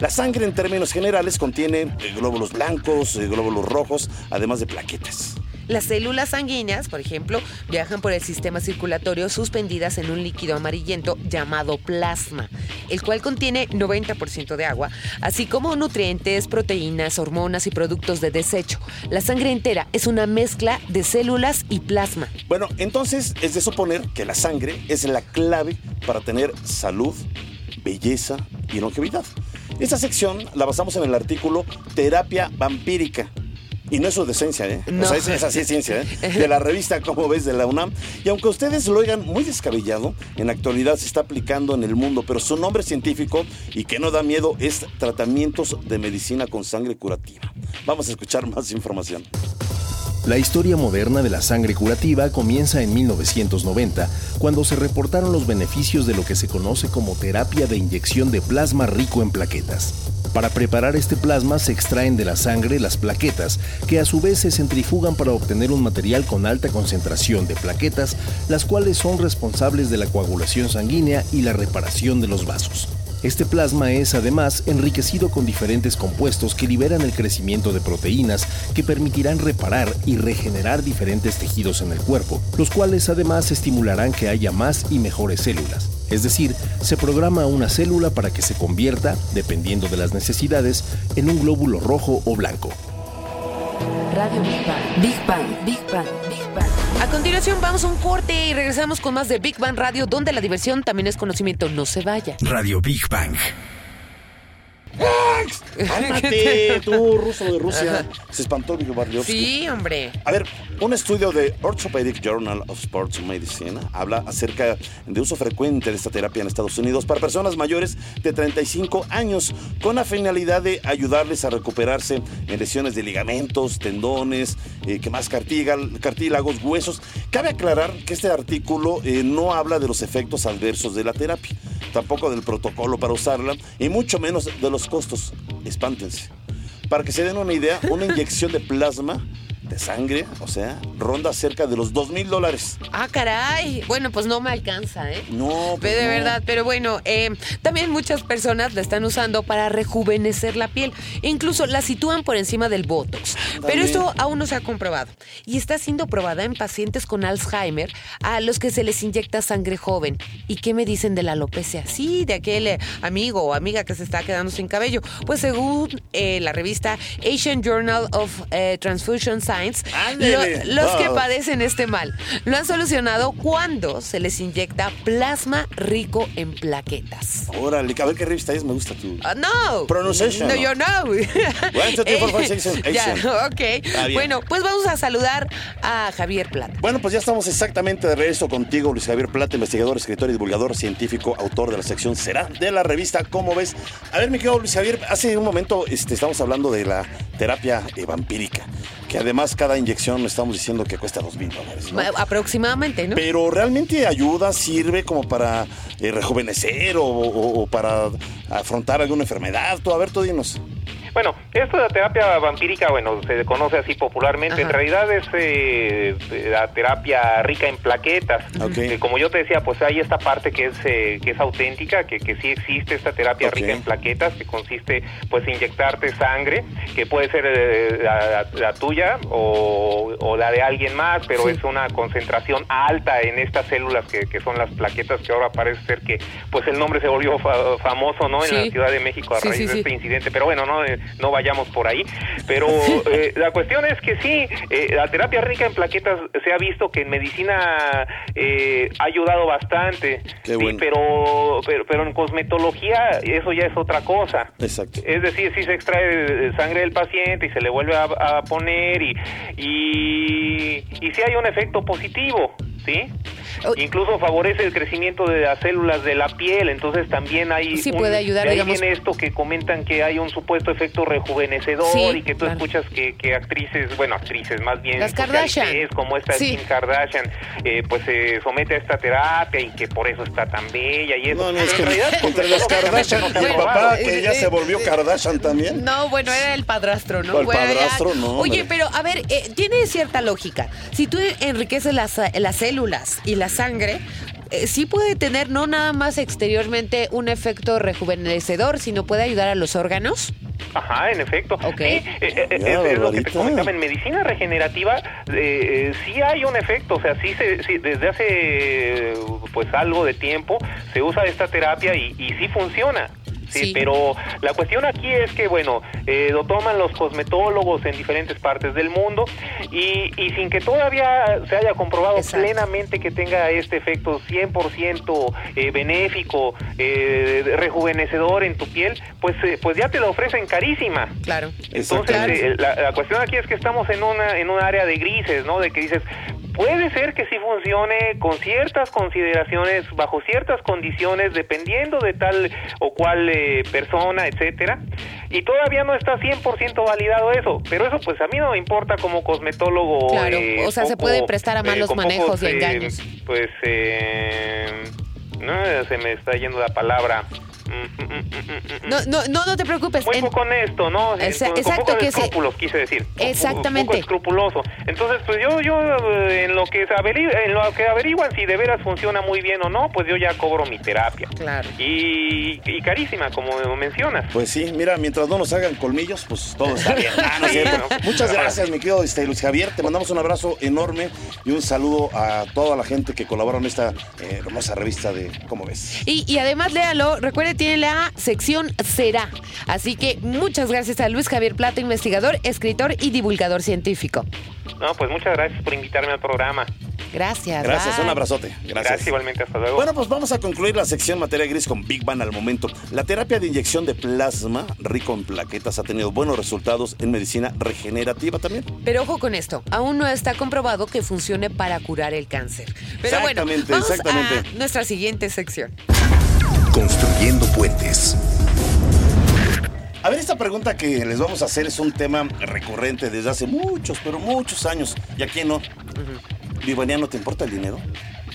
Speaker 3: La sangre en términos generales contiene eh, glóbulos blancos, eh, glóbulos rojos, además de plaquetas.
Speaker 4: Las células sanguíneas, por ejemplo, viajan por el sistema circulatorio suspendidas en un líquido amarillento llamado plasma, el cual contiene 90% de agua, así como nutrientes, proteínas, hormonas y productos de desecho. La sangre entera es una mezcla de células y plasma.
Speaker 3: Bueno, entonces es de suponer que la sangre es la clave para tener salud, belleza y longevidad. Esta sección la basamos en el artículo Terapia Vampírica. Y no es su decencia, ¿eh?
Speaker 4: No.
Speaker 3: O sea, es, es así es ciencia, ¿eh? <laughs> De la revista Como ves de la UNAM. Y aunque ustedes lo oigan muy descabellado, en la actualidad se está aplicando en el mundo, pero su nombre científico y que no da miedo es tratamientos de medicina con sangre curativa. Vamos a escuchar más información.
Speaker 5: La historia moderna de la sangre curativa comienza en 1990, cuando se reportaron los beneficios de lo que se conoce como terapia de inyección de plasma rico en plaquetas. Para preparar este plasma se extraen de la sangre las plaquetas, que a su vez se centrifugan para obtener un material con alta concentración de plaquetas, las cuales son responsables de la coagulación sanguínea y la reparación de los vasos. Este plasma es además enriquecido con diferentes compuestos que liberan el crecimiento de proteínas que permitirán reparar y regenerar diferentes tejidos en el cuerpo, los cuales además estimularán que haya más y mejores células. Es decir, se programa una célula para que se convierta, dependiendo de las necesidades, en un glóbulo rojo o blanco.
Speaker 2: Radio Big Bang. Big Bang. Big Bang. Big Bang.
Speaker 4: A continuación vamos a un corte y regresamos con más de Big Bang Radio, donde la diversión también es conocimiento. No se vaya.
Speaker 1: Radio Big Bang.
Speaker 3: Cálmate, <laughs> tú, ruso de Rusia. Se espantó Barliowski.
Speaker 4: Sí, hombre.
Speaker 3: A ver, un estudio de Orthopedic Journal of Sports Medicine habla acerca de uso frecuente de esta terapia en Estados Unidos para personas mayores de 35 años con la finalidad de ayudarles a recuperarse en lesiones de ligamentos, tendones, eh, que más cartílagos, huesos. Cabe aclarar que este artículo eh, no habla de los efectos adversos de la terapia, tampoco del protocolo para usarla y mucho menos de los costos. Espántense. Para que se den una idea, una inyección de plasma <laughs> de sangre, o sea, ronda cerca de los dos mil dólares.
Speaker 4: Ah, caray. Bueno, pues no me alcanza, ¿eh?
Speaker 3: No,
Speaker 4: pero de verdad. Pero bueno, eh, también muchas personas la están usando para rejuvenecer la piel. incluso la sitúan por encima del Botox. Pero esto aún no se ha comprobado. Y está siendo probada en pacientes con Alzheimer a los que se les inyecta sangre joven. ¿Y qué me dicen de la alopecia? Sí, de aquel eh, amigo o amiga que se está quedando sin cabello. Pues según eh, la revista Asian Journal of Transfusion Science, los que padecen este mal lo han solucionado cuando se les inyecta plasma rico en plaquetas.
Speaker 3: Órale, a ver qué revista es, me gusta tu.
Speaker 4: Uh, no.
Speaker 3: Pronunciation.
Speaker 4: No, yo no. <laughs> <laughs>
Speaker 3: ya,
Speaker 4: ok. Bueno, pues vamos a saludar a Javier Plata.
Speaker 3: Bueno, pues ya estamos exactamente de regreso contigo, Luis Javier Plata, investigador, escritor y divulgador científico, autor de la sección Será de la revista ¿Cómo ves? A ver, mi querido Luis Javier, hace un momento este, estamos hablando de la terapia eh, vampírica, que además cada inyección estamos diciendo que cuesta dos mil dólares.
Speaker 4: Aproximadamente, ¿no?
Speaker 3: Pero realmente ayuda, sirve como para eh, rejuvenecer o, para afrontar alguna enfermedad. Tú, a ver, tú dinos.
Speaker 7: Bueno, esto de la terapia vampírica, bueno, se conoce así popularmente. En realidad es eh, la terapia rica en plaquetas. como yo te decía, pues hay esta parte que es eh, que es auténtica, que, que sí existe esta terapia rica en plaquetas, que consiste pues inyectarte sangre, que puede ser eh, la, tuya o, la de alguien más, pero es una concentración alta en estas células que, que, son las plaquetas, que ahora parece ser que pues el nombre se volvió famoso, ¿no? En la Ciudad de México a raíz de este incidente. Pero bueno, no no vayamos por ahí. Pero <laughs> eh, la cuestión es que sí, eh, la terapia rica en plaquetas se ha visto que en medicina eh, ha ayudado bastante, pero, pero, pero en cosmetología eso ya es otra cosa.
Speaker 3: Exacto.
Speaker 7: Es decir, si se extrae sangre del paciente y se le vuelve a, poner y, y, y si hay un efecto positivo, ¿sí? Incluso favorece el crecimiento de las células de la piel, entonces también hay...
Speaker 4: Sí, puede ayudar,
Speaker 7: de
Speaker 4: ahí
Speaker 7: viene esto que comentan que hay un supuesto efecto rejuvenecedor y que tú escuchas que, que, actrices, bueno, actrices más bien...
Speaker 4: Las Kardashian.
Speaker 7: Como esta Kim Kardashian, eh, pues se somete a esta terapia y que por eso está tan bella y eso.
Speaker 3: No, no, es que entre las Kardashian y el papá, que ya se volvió Kardashian también.
Speaker 4: No, bueno, era el padrastro, ¿no?
Speaker 3: El padrastro, no.
Speaker 4: Oye, pero a ver, eh, tiene cierta lógica. Si tú enriqueces las, las células y las sangre, eh, sí puede tener no nada más exteriormente un efecto rejuvenecedor, sino puede ayudar a los órganos.
Speaker 7: Ajá, en efecto. Okay. Sí, eh, eh, es, lo que te comentaba. En medicina regenerativa sí hay un efecto. O sea, sí, se, sí, desde hace pues algo de tiempo se usa esta terapia y, y sí funciona. Sí, pero la cuestión aquí es que, bueno, eh, lo toman los cosmetólogos en diferentes partes del mundo y, y sin que todavía se haya comprobado plenamente que tenga este efecto 100% eh, benéfico, eh, rejuvenecedor en tu piel, pues, eh, pues ya te la ofrecen carísima.
Speaker 4: Claro.
Speaker 7: Entonces, la, la, cuestión aquí es que estamos en una en un área de grises, ¿no? De que dices, Puede ser que sí funcione con ciertas consideraciones, bajo ciertas condiciones, dependiendo de tal o cual eh, persona, etcétera. Y todavía no está 100% validado eso, pero eso pues a mí no me importa como cosmetólogo.
Speaker 4: Claro, eh, o sea, se puede prestar a eh, malos manejos y engaños.
Speaker 7: pues, no, se me está yendo la palabra.
Speaker 4: No, no, no, no te preocupes.
Speaker 7: Muy poco honesto, ¿no?
Speaker 4: exacto, que
Speaker 7: escrúpulos, quise decir.
Speaker 4: Exactamente.
Speaker 7: poco escrupuloso. Entonces, pues yo, yo eh, en lo que en lo que averiguan si de veras funciona muy bien o no, pues yo ya cobro mi terapia.
Speaker 4: Claro.
Speaker 7: Y, y carísima, como mencionas.
Speaker 3: Pues sí, mira, mientras no nos hagan colmillos, pues todo está bien. <laughs> Ah, Muchas gracias, mi querido este, Luis Javier. Te mandamos un abrazo enorme y un saludo a toda la gente que colabora en esta eh, hermosa revista de ¿Cómo ves?
Speaker 4: Y, y además, léalo, recuerde tiene la sección Será. Así que muchas gracias a Luis Javier Plata, investigador, escritor y divulgador científico.
Speaker 7: No, pues muchas gracias por invitarme al programa.
Speaker 4: Gracias.
Speaker 3: Gracias,
Speaker 4: bye.
Speaker 3: un abrazote. Gracias.
Speaker 7: Gracias igualmente, hasta luego.
Speaker 3: Bueno, pues vamos a concluir la sección materia gris con Big Bang al momento. La terapia de inyección de plasma rico en plaquetas ha tenido buenos resultados en medicina regenerativa también.
Speaker 4: Pero ojo con esto, aún no está comprobado que funcione para curar el cáncer. Pero bueno,
Speaker 3: Exactamente,
Speaker 4: vamos
Speaker 3: exactamente.
Speaker 4: a nuestra siguiente sección.
Speaker 1: Construyendo puentes.
Speaker 3: A ver, esta pregunta que les vamos a hacer es un tema recurrente desde hace muchos, pero muchos años. ¿Y a quién no? Vivaniano, ¿te importa el dinero?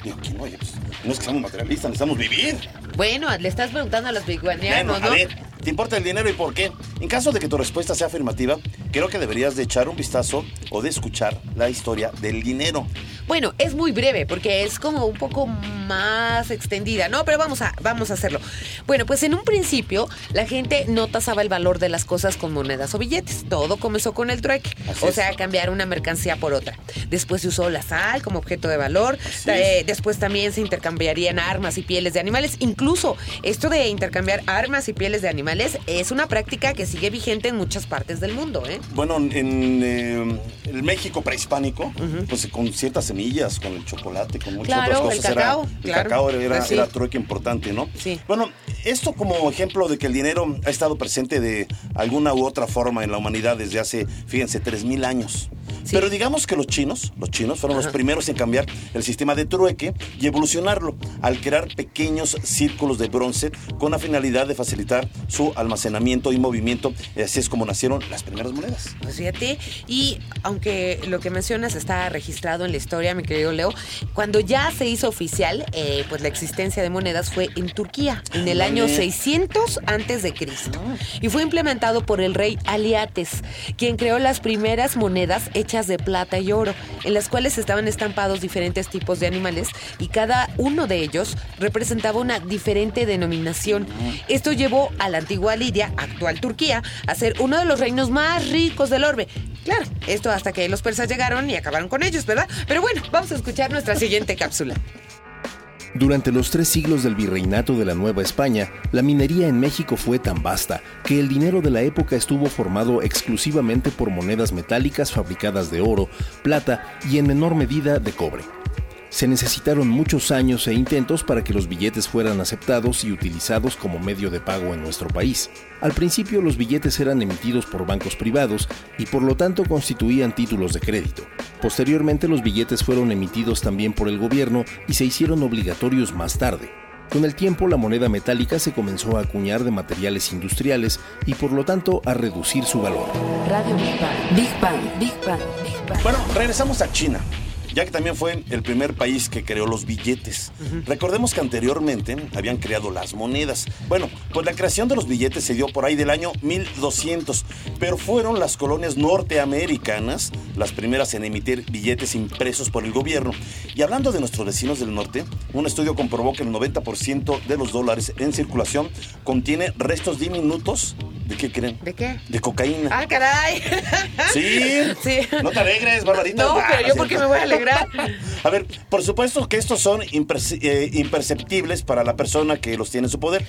Speaker 3: Digo, ¿quién no? Oye, pues, no es que seamos materialistas, necesitamos vivir.
Speaker 4: Bueno, le estás preguntando a los
Speaker 3: Bueno, a
Speaker 4: ¿no?
Speaker 3: ver, ¿te importa el dinero y por qué? En caso de que tu respuesta sea afirmativa, creo que deberías de echar un vistazo o de escuchar la historia del dinero.
Speaker 4: Bueno, es muy breve porque es como un poco más extendida, ¿no? Pero vamos a, vamos a hacerlo. Bueno, pues en un principio la gente no tasaba el valor de las cosas con monedas o billetes. Todo comenzó con el trueque,
Speaker 3: Así
Speaker 4: o
Speaker 3: es.
Speaker 4: sea, cambiar una mercancía por otra. Después se usó la sal como objeto de valor. Eh, después también se intercambiarían armas y pieles de animales. Incluso esto de intercambiar armas y pieles de animales es una práctica que sigue vigente en muchas partes del mundo, ¿eh?
Speaker 3: Bueno, en eh, el México prehispánico, pues con ciertas semillas, con el chocolate, con muchas
Speaker 4: Claro,
Speaker 3: otras
Speaker 4: el
Speaker 3: cosas.
Speaker 4: cacao,
Speaker 3: era, el
Speaker 4: claro.
Speaker 3: cacao era,
Speaker 4: Pues sí.
Speaker 3: era trueque importante, ¿no?
Speaker 4: Sí.
Speaker 3: Bueno, esto como ejemplo de que el dinero ha estado presente de alguna u otra forma en la humanidad desde hace, fíjense, 3.000 años.
Speaker 4: Sí.
Speaker 3: Pero digamos que los chinos, los chinos fueron los primeros en cambiar el sistema de trueque y evolucionarlo al crear pequeños círculos de bronce con la finalidad de facilitar su almacenamiento y movimiento. Así es como nacieron las primeras monedas.
Speaker 4: Pues fíjate, y aunque lo que mencionas está registrado en la historia, mi querido Leo, cuando ya se hizo oficial, eh, pues la existencia de monedas fue en Turquía, en el año
Speaker 3: Ándale.
Speaker 4: 600 antes de Cristo, y fue implementado por el rey Aliates, quien creó las primeras monedas hechas de plata y oro, en las cuales estaban estampados diferentes tipos de animales y cada uno de ellos representaba una diferente denominación. Esto llevó a la antigua Lidia, actual Turquía, a ser uno de los reinos más ricos del orbe. Claro, esto hasta que los persas llegaron y acabaron con ellos, ¿verdad? Pero bueno, vamos a escuchar nuestra siguiente cápsula.
Speaker 5: Durante los tres siglos del virreinato de la Nueva España, la minería en México fue tan vasta que el dinero de la época estuvo formado exclusivamente por monedas metálicas fabricadas de oro, plata y en menor medida de cobre. Se necesitaron muchos años e intentos para que los billetes fueran aceptados y utilizados como medio de pago en nuestro país. Al principio los billetes eran emitidos por bancos privados y por lo tanto constituían títulos de crédito. Posteriormente los billetes fueron emitidos también por el gobierno y se hicieron obligatorios más tarde. Con el tiempo la moneda metálica se comenzó a acuñar de materiales industriales y por lo tanto a reducir su valor.
Speaker 2: Radio Big Bang. Big Bang. Big Bang. Big Bang.
Speaker 3: Bueno, regresamos a China, ya que también fue el primer país que creó los billetes. Recordemos que anteriormente habían creado las monedas. Bueno, pues la creación de los billetes se dio por ahí del año 1200, pero fueron las colonias norteamericanas las primeras en emitir billetes impresos por el gobierno. Y hablando de nuestros vecinos del norte, un estudio comprobó que el 90% de los dólares en circulación contiene restos diminutos. ¿De qué creen?
Speaker 4: ¿De qué?
Speaker 3: De cocaína.
Speaker 4: ¡Ah, caray!
Speaker 3: Sí. <laughs>
Speaker 4: Sí.
Speaker 3: No te alegres, Barbarita.
Speaker 4: No,
Speaker 3: Ah,
Speaker 4: pero yo
Speaker 3: sí.
Speaker 4: porque me voy a alegrar. <laughs>
Speaker 3: A ver, por supuesto que estos son eh, imperceptibles para la persona que los tiene en su poder,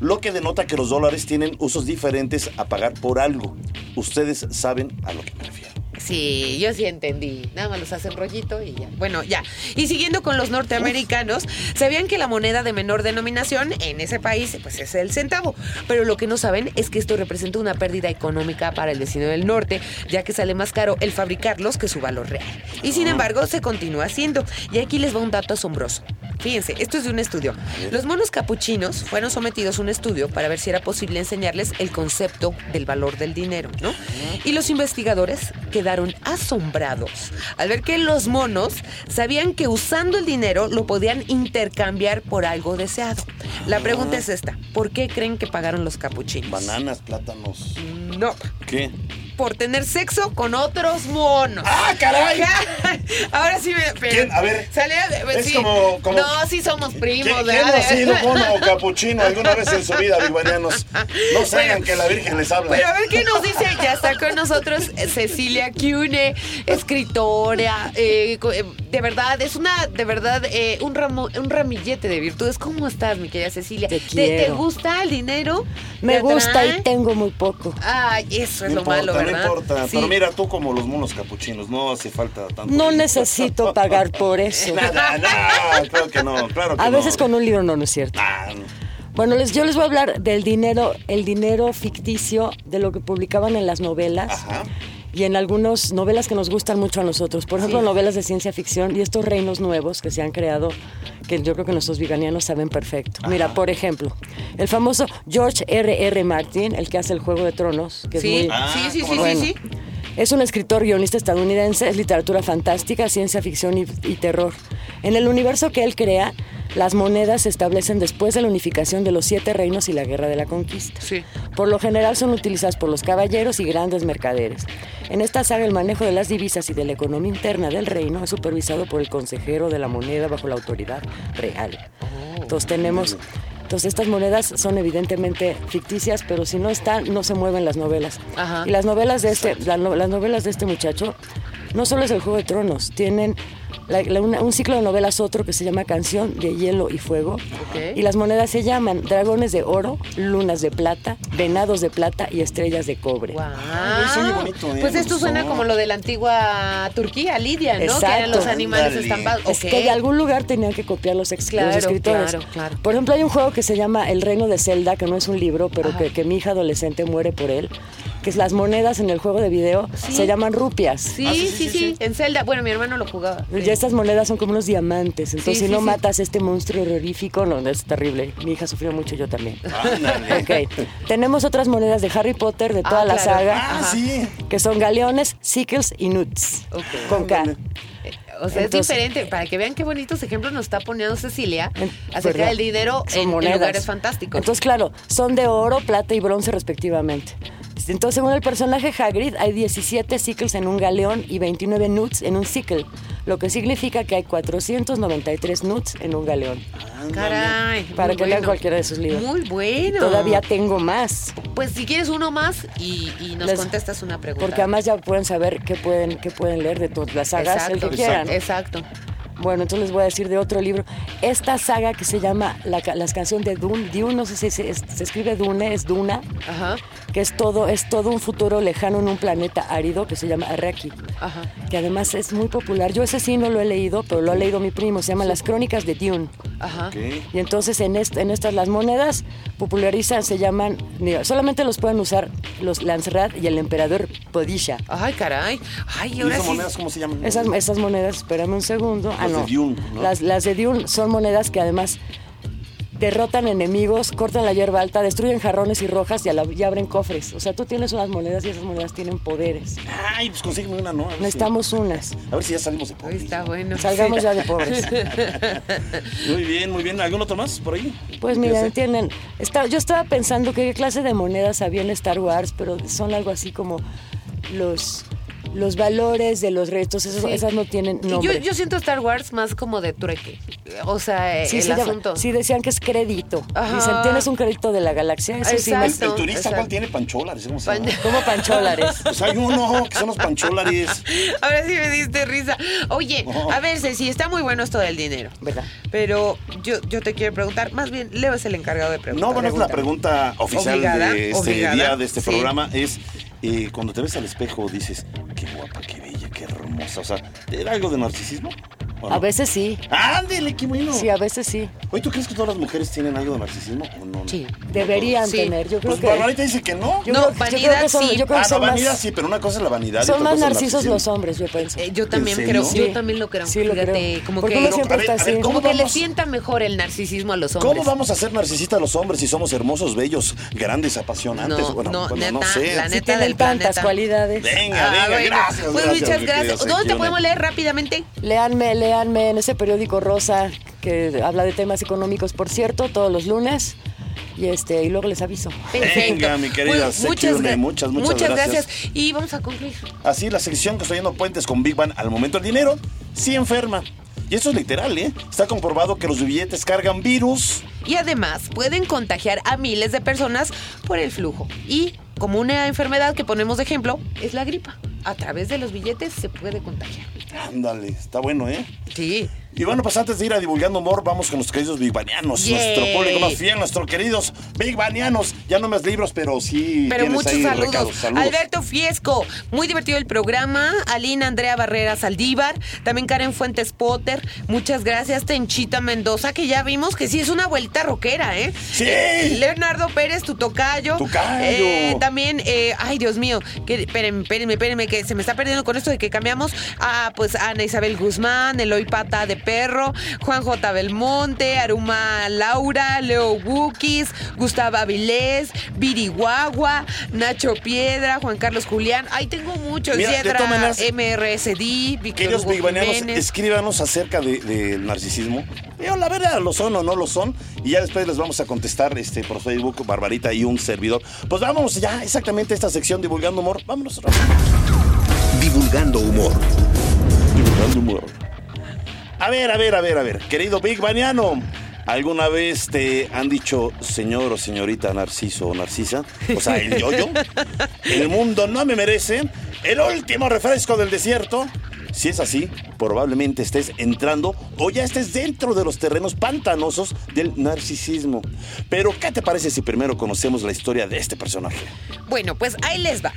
Speaker 3: lo que denota que los dólares tienen usos diferentes a pagar por algo. Ustedes saben a lo que me refiero.
Speaker 4: Sí, yo sí entendí. Nada más los hacen rollito y ya. Bueno, ya. Y siguiendo con los norteamericanos, sabían que la moneda de menor denominación en ese país pues es el centavo. Pero lo que no saben es que esto representa una pérdida económica para el vecino del norte, ya que sale más caro el fabricarlos que su valor real. Y sin embargo, se continúa haciendo. Y aquí les va un dato asombroso. Fíjense, esto es de un estudio. Los monos capuchinos fueron sometidos a un estudio para ver si era posible enseñarles el concepto del valor del dinero, ¿no? Y los investigadores quedaron asombrados al ver que los monos sabían que usando el dinero lo podían intercambiar por algo deseado. La pregunta es esta, ¿por qué creen que pagaron los capuchinos?
Speaker 3: Bananas, plátanos.
Speaker 4: No,
Speaker 3: ¿Qué?
Speaker 4: Por tener sexo con otros monos.
Speaker 3: ¡Ah, caray! <laughs>
Speaker 4: Ahora sí me... pero-
Speaker 3: ¿Quién? A ver,
Speaker 4: Sale,
Speaker 3: es
Speaker 4: sí.
Speaker 3: como- como-
Speaker 4: No, sí somos primos,
Speaker 3: ¿Quién, quién no
Speaker 4: ¿verdad?
Speaker 3: ha sido <laughs> mono o capuchino alguna vez en su vida, biguanianos? No se hagan que la Virgen les habla.
Speaker 4: Pero a ver qué nos dice. Ya está con nosotros eh, Cecilia Cune, escritora. eh, eh, de verdad, es una, de verdad, eh, un, ramo, un ramillete de virtudes. ¿Cómo estás, mi querida Cecilia?
Speaker 8: Te
Speaker 4: ¿Te,
Speaker 8: quiero.
Speaker 4: gusta el dinero?
Speaker 8: Me
Speaker 4: ¿Te
Speaker 8: gusta y tengo muy poco.
Speaker 4: Ay, eso es
Speaker 3: No
Speaker 4: lo malo,
Speaker 3: no importa.
Speaker 4: Sí.
Speaker 3: Pero mira, tú como los monos capuchinos, no hace falta tanto.
Speaker 8: No
Speaker 3: dinero.
Speaker 8: necesito <laughs> pagar por eso.
Speaker 3: Nada, nada, claro que no, claro que
Speaker 8: A veces
Speaker 3: no.
Speaker 8: con un libro no, no es cierto.
Speaker 3: Ah, no.
Speaker 8: Bueno, les, yo les voy a hablar del dinero, el dinero ficticio de lo que publicaban en las novelas
Speaker 3: Ajá.
Speaker 8: Y en algunas novelas que nos gustan mucho a nosotros. Por ejemplo,
Speaker 4: Sí.
Speaker 8: novelas de ciencia ficción y estos reinos nuevos que se han creado, que yo creo que nuestros veganianos saben perfecto. Mira, por ejemplo, el famoso George R. R. Martin, el que hace el Juego de Tronos, que es
Speaker 4: Sí,
Speaker 8: muy...
Speaker 3: Ah,
Speaker 4: sí, sí, sí,
Speaker 3: ¿cómo no?
Speaker 4: sí,
Speaker 8: Bueno,
Speaker 4: sí.
Speaker 8: Es un escritor guionista estadounidense, es literatura fantástica, ciencia ficción y, y terror. En el universo que él crea, las monedas se establecen después de la unificación de los siete reinos y la guerra de la conquista.
Speaker 4: Sí.
Speaker 8: Por lo general son utilizadas por los caballeros y grandes mercaderes. En esta saga el manejo de las divisas y de la economía interna del reino es supervisado por el consejero de la moneda bajo la autoridad real. Entonces tenemos... Entonces estas monedas son evidentemente ficticias, pero si no están, no se mueven las novelas.
Speaker 4: Ajá.
Speaker 8: Y las novelas de este, la las novelas de este muchacho no solo es el Juego de Tronos, tienen la- la- una- un ciclo de novelas otro que se llama Canción de Hielo y Fuego.
Speaker 4: Ok.
Speaker 8: Y las monedas se llaman Dragones de Oro, Lunas de Plata, Venados de Plata y Estrellas de Cobre.
Speaker 3: Bonito, ¿eh?
Speaker 4: Pues esto suena como lo de la antigua Turquía, Lidia, ¿no? Que eran los animales estampados.
Speaker 8: Es que de algún lugar tenían que copiar los, ex-
Speaker 4: Claro,
Speaker 8: los escritores.
Speaker 4: claro, claro.
Speaker 8: Por ejemplo, hay un juego que se llama El Reino de Zelda, que no es un libro, pero que, que mi hija adolescente muere por él, que es las monedas en el juego de video se llaman rupias.
Speaker 4: Sí,
Speaker 3: Ah,
Speaker 4: sí, sí, En Zelda. Bueno, mi hermano lo jugaba.
Speaker 8: Ya estas monedas son como unos diamantes, entonces
Speaker 4: Sí,
Speaker 8: si
Speaker 4: sí,
Speaker 8: no
Speaker 4: sí.
Speaker 8: matas a este monstruo horrorífico, no, es terrible. Mi hija sufrió mucho, yo también.
Speaker 3: Ándale.
Speaker 8: Ok, tenemos otras monedas de Harry Potter, de toda
Speaker 4: Ah,
Speaker 8: la
Speaker 4: claro.
Speaker 8: saga,
Speaker 3: Ah,
Speaker 4: Ajá.
Speaker 3: sí.
Speaker 8: que son galeones, sickles y nuts,
Speaker 4: Ok.
Speaker 8: con K.
Speaker 4: O sea,
Speaker 8: Entonces-
Speaker 4: es diferente. Para que vean qué bonitos ejemplos nos está poniendo Cecilia
Speaker 8: En-
Speaker 4: acerca
Speaker 8: ¿verdad?
Speaker 4: del dinero
Speaker 8: Son
Speaker 4: en, lugares fantásticos.
Speaker 8: Entonces, claro, son de oro, plata y bronce respectivamente. Entonces, según el personaje Hagrid, hay 17 sickles en un galeón y 29 nuts en un sickle, lo que significa que hay 493 nuts en un galeón.
Speaker 4: Caray.
Speaker 8: Para
Speaker 4: muy
Speaker 8: que lean cualquiera de sus libros.
Speaker 4: Muy bueno.
Speaker 8: Todavía tengo más,
Speaker 4: Pues si quieres uno más y, y nos
Speaker 8: Les-
Speaker 4: contestas una pregunta.
Speaker 8: porque además ya pueden saber qué pueden, qué pueden leer de todas las sagas, el
Speaker 4: Exacto,
Speaker 8: que quieran.
Speaker 4: exacto.
Speaker 8: Bueno, entonces les voy a decir de otro libro. Esta saga que se llama La, ca- las canciones de Dune, Dune, no sé si se, es- se escribe Dune, es Duna,
Speaker 4: Ajá.
Speaker 8: que es todo, es todo un futuro lejano en un planeta árido que se llama Arrakis.
Speaker 4: Ajá.
Speaker 8: que además es muy popular. Yo ese sí no lo he leído, pero lo ha leído mi primo. Se llama Las Crónicas de Dune.
Speaker 4: Ajá.
Speaker 8: Y entonces en, est- en estas las monedas popularizan, se llaman, solamente los pueden usar los Lanzrat y el emperador Podisha.
Speaker 4: Ay, caray. Ay,
Speaker 3: ¿Y
Speaker 4: ahora
Speaker 3: esas
Speaker 4: sí.
Speaker 3: monedas cómo se llaman?
Speaker 8: Esas, esas monedas, espérame un segundo. Ah,
Speaker 3: Las de
Speaker 8: no.
Speaker 3: Dune, ¿no?
Speaker 8: Las, las de Dune son monedas que además derrotan enemigos, cortan la hierba alta, destruyen jarrones y rojas y, a la- y abren cofres. O sea, tú tienes unas monedas y esas monedas tienen poderes.
Speaker 3: Ay, pues consígueme una, ¿no? Ver si-
Speaker 8: Necesitamos unas.
Speaker 3: A ver si ya salimos de pobres.
Speaker 4: está bueno.
Speaker 8: Salgamos ya de pobres. <laughs>
Speaker 3: Muy bien, muy bien. ¿Algún otro más por ahí?
Speaker 8: Pues
Speaker 3: ¿Qué
Speaker 8: miren,
Speaker 3: hacer?
Speaker 8: tienen. está- yo estaba pensando que qué clase de monedas había en Star Wars, pero son algo así como los, los valores de los restos. Esos,
Speaker 4: Sí.
Speaker 8: Esas no tienen nombre.
Speaker 4: Yo, yo siento Star Wars más como de trueque. O sea,
Speaker 8: sí,
Speaker 4: el
Speaker 8: llama-
Speaker 4: asunto.
Speaker 8: sí, decían que es crédito.
Speaker 4: Ajá.
Speaker 8: Dicen, tienes un crédito de la galaxia. Eso sí me-
Speaker 4: Exacto.
Speaker 3: El turista,
Speaker 4: exacto.
Speaker 3: ¿cuál tiene pancholares? ¿Cómo
Speaker 4: Pan-
Speaker 3: llama?
Speaker 8: como pancholares.
Speaker 3: Pues hay uno, que son los pancholares.
Speaker 4: Ahora sí me diste risa. Oye,
Speaker 3: Oh.
Speaker 4: a ver, Ceci, está muy bueno esto del dinero.
Speaker 8: ¿Verdad?
Speaker 4: Pero yo, yo te quiero preguntar, más bien, Leo es el encargado de preguntar.
Speaker 3: No, bueno, es la pregunta oficial
Speaker 4: Obligada,
Speaker 3: de este
Speaker 4: obligada,
Speaker 3: día, de este
Speaker 4: sí.
Speaker 3: programa, es eh, cuando te ves al espejo dices, qué guapa, qué bella, qué hermosa. O sea, ¿era algo de narcisismo? ¿O no?
Speaker 8: A veces sí.
Speaker 3: ¡Ándele, qué bueno!
Speaker 8: Sí, a veces sí.
Speaker 3: Oye, ¿tú crees que todas las mujeres tienen algo de narcisismo o no?
Speaker 4: Sí.
Speaker 8: Deberían
Speaker 4: Sí.
Speaker 8: tener. Yo creo
Speaker 3: Pues
Speaker 8: que.
Speaker 3: Barbarita dice que no.
Speaker 8: yo
Speaker 4: No,
Speaker 8: creo- yo creo
Speaker 4: vanidad
Speaker 8: que son-
Speaker 4: sí.
Speaker 8: yo creo que
Speaker 3: Ah, no,
Speaker 8: son más-
Speaker 3: vanidad sí, pero una cosa es la vanidad. y
Speaker 8: Son
Speaker 3: otra
Speaker 8: más
Speaker 3: cosa es el
Speaker 8: narcisos
Speaker 3: narcisismo.
Speaker 8: los hombres, yo pienso.
Speaker 4: Eh, yo también
Speaker 3: ¿En
Speaker 4: creo, yo también lo creo.
Speaker 8: Sí, lo
Speaker 4: Fíjate,
Speaker 8: creo.
Speaker 4: como
Speaker 8: Porque
Speaker 4: que,
Speaker 8: uno siempre
Speaker 3: a ver,
Speaker 8: está
Speaker 3: a ver,
Speaker 8: así.
Speaker 3: ¿cómo
Speaker 4: como que le
Speaker 3: vamos?
Speaker 4: sienta mejor el narcisismo a los hombres.
Speaker 3: ¿Cómo vamos a ser narcisistas los hombres si somos hermosos, bellos, grandes, apasionantes?
Speaker 4: No,
Speaker 3: bueno,
Speaker 4: no,
Speaker 3: bueno,
Speaker 4: neta,
Speaker 3: no sé.
Speaker 4: la neta
Speaker 8: tienen
Speaker 4: del
Speaker 8: tantas
Speaker 4: planeta.
Speaker 8: cualidades.
Speaker 3: Venga,
Speaker 4: Ah,
Speaker 3: venga,
Speaker 4: bueno.
Speaker 3: gracias.
Speaker 4: Pues
Speaker 3: gracias,
Speaker 4: muchas
Speaker 3: mi
Speaker 4: gracias. ¿Dónde te
Speaker 3: Sequione.
Speaker 4: podemos leer rápidamente?
Speaker 8: Léanme, léanme en ese periódico rosa que habla de temas económicos, por cierto, todos los lunes. Y este y luego les aviso.
Speaker 3: Venga, mi querida
Speaker 4: Pues, muchas, gra-
Speaker 3: muchas, muchas
Speaker 4: gracias.
Speaker 3: gracias.
Speaker 4: Y vamos a concluir.
Speaker 3: Así, la sección que estoy yendo puentes con Big Bang al momento del dinero, sí enferma. Y eso es literal, ¿eh? Está comprobado que los billetes cargan virus.
Speaker 4: Y además pueden contagiar a miles de personas por el flujo. Y como una enfermedad que ponemos de ejemplo es la gripa. A través de los billetes se puede contagiar.
Speaker 3: Ándale, está bueno, ¿eh?
Speaker 4: Sí.
Speaker 3: Y bueno, pues antes de ir a divulgando humor, vamos con los queridos bigbanianos.
Speaker 4: Yay.
Speaker 3: Nuestro público más fiel, nuestros queridos bigbanianos. Ya no más libros, pero sí.
Speaker 4: Pero muchos
Speaker 3: ahí
Speaker 4: saludos.
Speaker 3: recados. Saludos.
Speaker 4: Alberto Fiesco, muy divertido el programa. Alina Andrea Barrera Saldívar, también Karen Fuentes Potter, muchas gracias. Tenchita Mendoza, que ya vimos que sí es una vuelta rockera, ¿eh?
Speaker 3: Sí.
Speaker 4: Eh, Leonardo Pérez, tu tocayo.
Speaker 3: Tocayo.
Speaker 4: Eh, también, eh, ay Dios mío, que, espérenme, espérenme, espérenme, que se me está perdiendo con esto de que cambiamos. Ah, pues Ana Isabel Guzmán, Eloy Pata de Perro, Juan J. Belmonte, Aruma Laura, Leo Bukis, Gustavo Avilés, Viri Guagua, Nacho Piedra, Juan Carlos Julián. Ay, tengo muchos.
Speaker 3: Mira, de maneras,
Speaker 4: MRSD, Víctor Hugo Jiménez.
Speaker 3: escríbanos acerca de- del narcisismo. Yo, la verdad, lo son o no lo son. Y ya después les vamos a contestar este, por Facebook, Barbarita y un servidor. Pues vámonos ya exactamente a esta sección Divulgando Humor. Vámonos.
Speaker 9: Divulgando humor.
Speaker 3: Divulgando Humor. A ver, a ver, a ver, a ver. Querido Big Baniano, ¿alguna vez te han dicho señor o señorita Narciso o Narcisa? O sea, el yoyo. <laughs> El mundo no me merece. El último refresco del desierto. Si es así, probablemente estés entrando o ya estés dentro de los terrenos pantanosos del narcisismo. Pero, ¿qué te parece si primero conocemos la historia de este personaje?
Speaker 4: Bueno, pues ahí les va.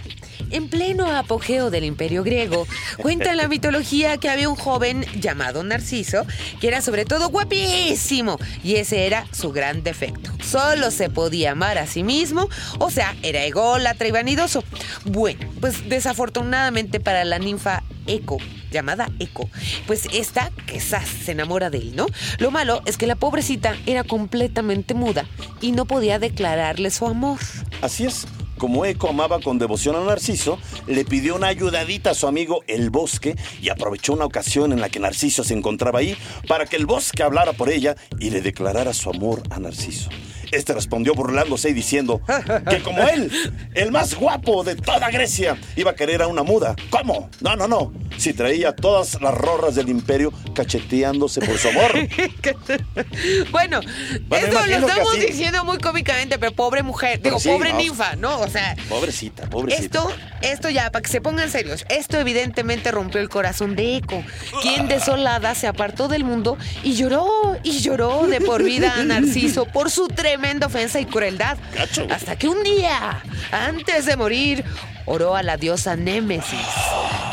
Speaker 4: En pleno apogeo del imperio griego, cuenta la <laughs> mitología que había un joven llamado Narciso, que era sobre todo guapísimo, y ese era su gran defecto. Solo se podía amar a sí mismo, o sea, era ególatra y vanidoso. Bueno, pues desafortunadamente para la ninfa Eco, llamada Eco, pues esta, quizás se enamora de él, ¿no? Lo malo es que la pobrecita era completamente muda y no podía declararle su amor.
Speaker 3: Así es. Como Eco amaba con devoción a Narciso, le pidió una ayudadita a su amigo el bosque y aprovechó una ocasión en la que Narciso se encontraba ahí para que el bosque hablara por ella y le declarara su amor a Narciso. Este respondió burlándose y diciendo que como él, el más guapo de toda Grecia, iba a querer a una muda. ¿Cómo? No, no, no. Si traía todas las rorras del imperio cacheteándose por su amor. <laughs>
Speaker 4: Bueno,
Speaker 3: Bueno,
Speaker 4: esto lo estamos
Speaker 3: así.
Speaker 4: diciendo muy cómicamente, pero pobre mujer,
Speaker 3: Pero
Speaker 4: digo,
Speaker 3: sí,
Speaker 4: pobre
Speaker 3: no.
Speaker 4: ninfa, ¿no? O sea,
Speaker 3: Pobrecita, pobrecita.
Speaker 4: esto, esto ya, para que se pongan serios, esto evidentemente rompió el corazón de Eco, quien desolada se apartó del mundo y lloró y lloró de por vida a Narciso por su tremenda ofensa y crueldad. Hasta que un día, antes de morir, oró a la diosa Némesis,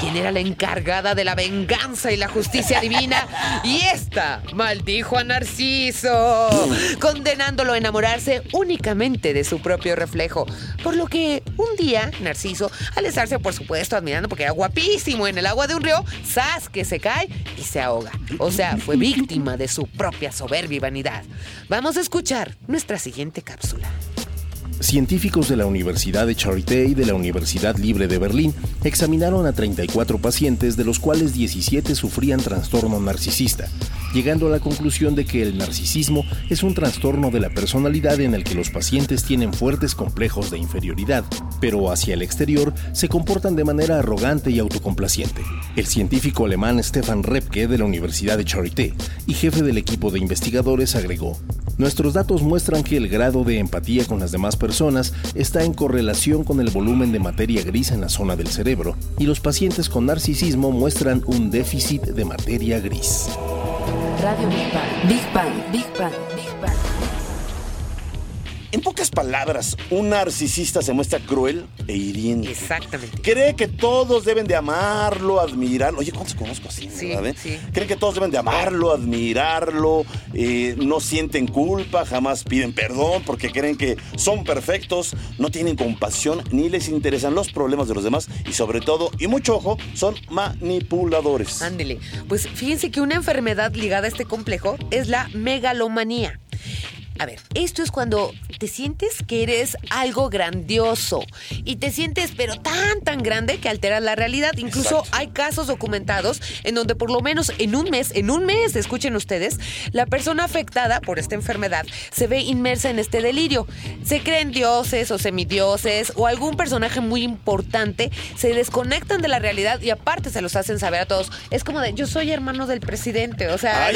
Speaker 4: quien era la encargada de la venganza y la justicia divina, y esta maldijo a Narciso, condenándolo a enamorarse únicamente de su propio reflejo. Por lo que un día, Narciso, al estarse, por supuesto, admirando porque era guapísimo en el agua de un río, ¡zas! que se cae y se ahoga. O sea, fue víctima de su propia soberbia y vanidad. Vamos a escuchar nuestra siguiente cápsula.
Speaker 5: Científicos de la Universidad de Charité y de la Universidad Libre de Berlín examinaron a 34 pacientes, de los cuales 17 sufrían trastorno narcisista, llegando a la conclusión de que el narcisismo es un trastorno de la personalidad en el que los pacientes tienen fuertes complejos de inferioridad, pero hacia el exterior se comportan de manera arrogante y autocomplaciente. El científico alemán Stefan Repke de la Universidad de Charité y jefe del equipo de investigadores agregó, Nuestros datos muestran que el grado de empatía con las demás personas está en correlación con el volumen de materia gris en la zona del cerebro, y los pacientes con narcisismo muestran un déficit de materia gris.
Speaker 2: Radio Big Bang. Big Bang. Big Bang. Big Bang.
Speaker 3: En pocas palabras, un narcisista se muestra cruel e hiriente.
Speaker 4: Exactamente.
Speaker 3: Cree que todos deben de amarlo, admirarlo. Oye, ¿cuántos conozco así?
Speaker 4: Sí,
Speaker 3: verdad, eh?
Speaker 4: sí.
Speaker 3: Creen que todos deben de amarlo, admirarlo, eh, no sienten culpa, jamás piden perdón porque creen que son perfectos, no tienen compasión ni les interesan los problemas de los demás y sobre todo, y mucho ojo, son manipuladores.
Speaker 4: Ándele. Pues fíjense que una enfermedad ligada a este complejo es la megalomanía. A ver, esto es cuando te sientes que eres algo grandioso y te sientes pero tan tan grande que alteras la realidad. Incluso
Speaker 3: Exacto.
Speaker 4: hay casos documentados en donde por lo menos en un mes, en un mes, escuchen ustedes, la persona afectada por esta enfermedad se ve inmersa en este delirio. Se creen dioses o semidioses o algún personaje muy importante, se desconectan de la realidad y aparte se los hacen saber a todos. Es como de yo soy hermano del presidente, o sea,
Speaker 3: Ay,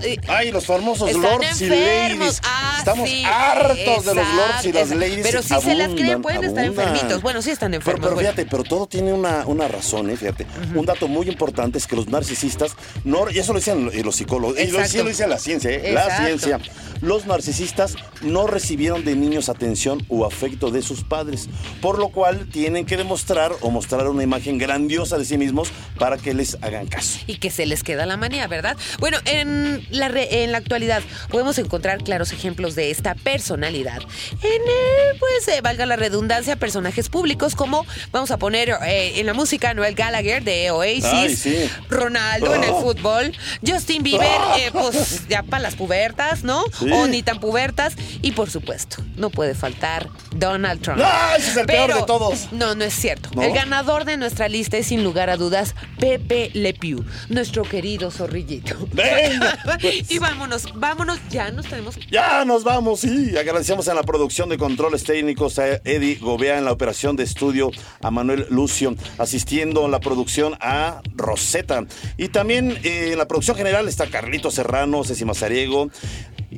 Speaker 4: de,
Speaker 3: ay, los famosos lords y ladies.
Speaker 4: Ah,
Speaker 3: Estamos
Speaker 4: sí,
Speaker 3: hartos de los lords y las ladies.
Speaker 4: Pero si se las creen,
Speaker 3: abundan,
Speaker 4: pueden estar
Speaker 3: abundan.
Speaker 4: enfermitos. Bueno, sí están enfermos.
Speaker 3: pero fíjate, pero todo tiene una, una razón, ¿eh? Fíjate. Un dato muy importante es que los narcisistas, no, y eso lo dicen los psicólogos, y lo, sí lo dice la ciencia, ¿eh? La ciencia. Los narcisistas no recibieron de niños atención o afecto de sus padres, por lo cual tienen que demostrar o mostrar una imagen grandiosa de sí mismos para que les hagan caso.
Speaker 4: y que se les queda la manía, ¿verdad? Bueno, en la, re- en la actualidad podemos encontrar claros ejemplos de esta personalidad. En, pues, eh, valga la redundancia, personajes públicos como, vamos a poner eh, en la música, Noel Gallagher de Oasis,
Speaker 3: Ay, sí.
Speaker 4: Ronaldo en el
Speaker 3: Oh.
Speaker 4: fútbol, Justin Bieber, eh, pues ya para las pubertas, ¿no?
Speaker 3: Sí.
Speaker 4: O ni tan pubertas. Y por supuesto, no puede faltar Donald Trump.
Speaker 3: ¡Ah, ese es el peor de todos!
Speaker 4: No, no es cierto.
Speaker 3: ¿No?
Speaker 4: El ganador de nuestra lista es sin lugar a dudas Pepe Le Pew, nuestro querido zorrillito.
Speaker 3: Venga, pues. <laughs>
Speaker 4: y vámonos, vámonos, ya nos tenemos.
Speaker 3: Ya nos vamos, sí. Agradecemos en la producción de controles técnicos a Eddie Gobea, en la operación de estudio a Manuel Lucio, asistiendo en la producción a Rosetta. Y también eh, en la producción general está Carlito Serrano, Ceci Mazariego.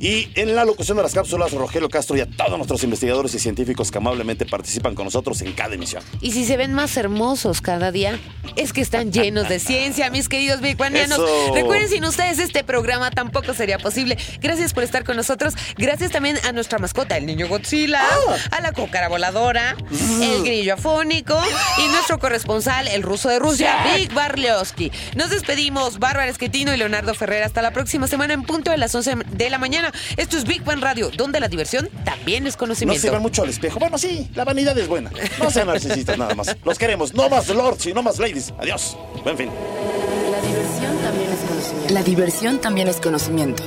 Speaker 3: Y en la locución de las cápsulas, Rogelio Castro y a todos nuestros investigadores y científicos que amablemente participan con nosotros en cada emisión.
Speaker 4: Y si se ven más hermosos cada día, es que están llenos de ciencia, mis queridos bigbanianos.
Speaker 3: Eso.
Speaker 4: Recuerden, sin ustedes este programa tampoco sería posible. Gracias por estar con nosotros. Gracias también a nuestra mascota, el niño Godzilla,
Speaker 3: Ah.
Speaker 4: a la cócara voladora, el grillo afónico y nuestro corresponsal, el ruso de Rusia, Big Barlioski. Nos despedimos, Bárbara Esquetino y Leonardo Ferrer. Hasta la próxima semana en punto de las 11 de la mañana. Esto es Big Bang Radio, donde la diversión también es
Speaker 3: No
Speaker 4: conocimiento.
Speaker 3: se ven mucho al espejo. Bueno, sí, la vanidad es buena. No sean narcisistas nada más. Los queremos. No más lords y no más ladies. Adiós. Buen fin.
Speaker 2: La diversión también es conocimiento. La diversión también es conocimiento.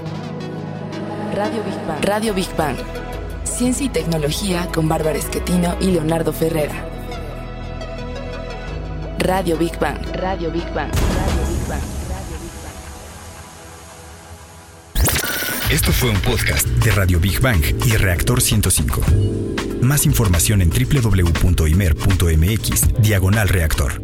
Speaker 2: Radio Big Bang. Radio Big Bang. Ciencia y tecnología con Bárbara Esquetino y Leonardo Ferrera. Radio Big Bang. Radio Big Bang. Radio Big Bang.
Speaker 1: Esto fue un podcast de Radio Big Bang y Reactor 105. Más información en www.imer.mx, diagonal reactor.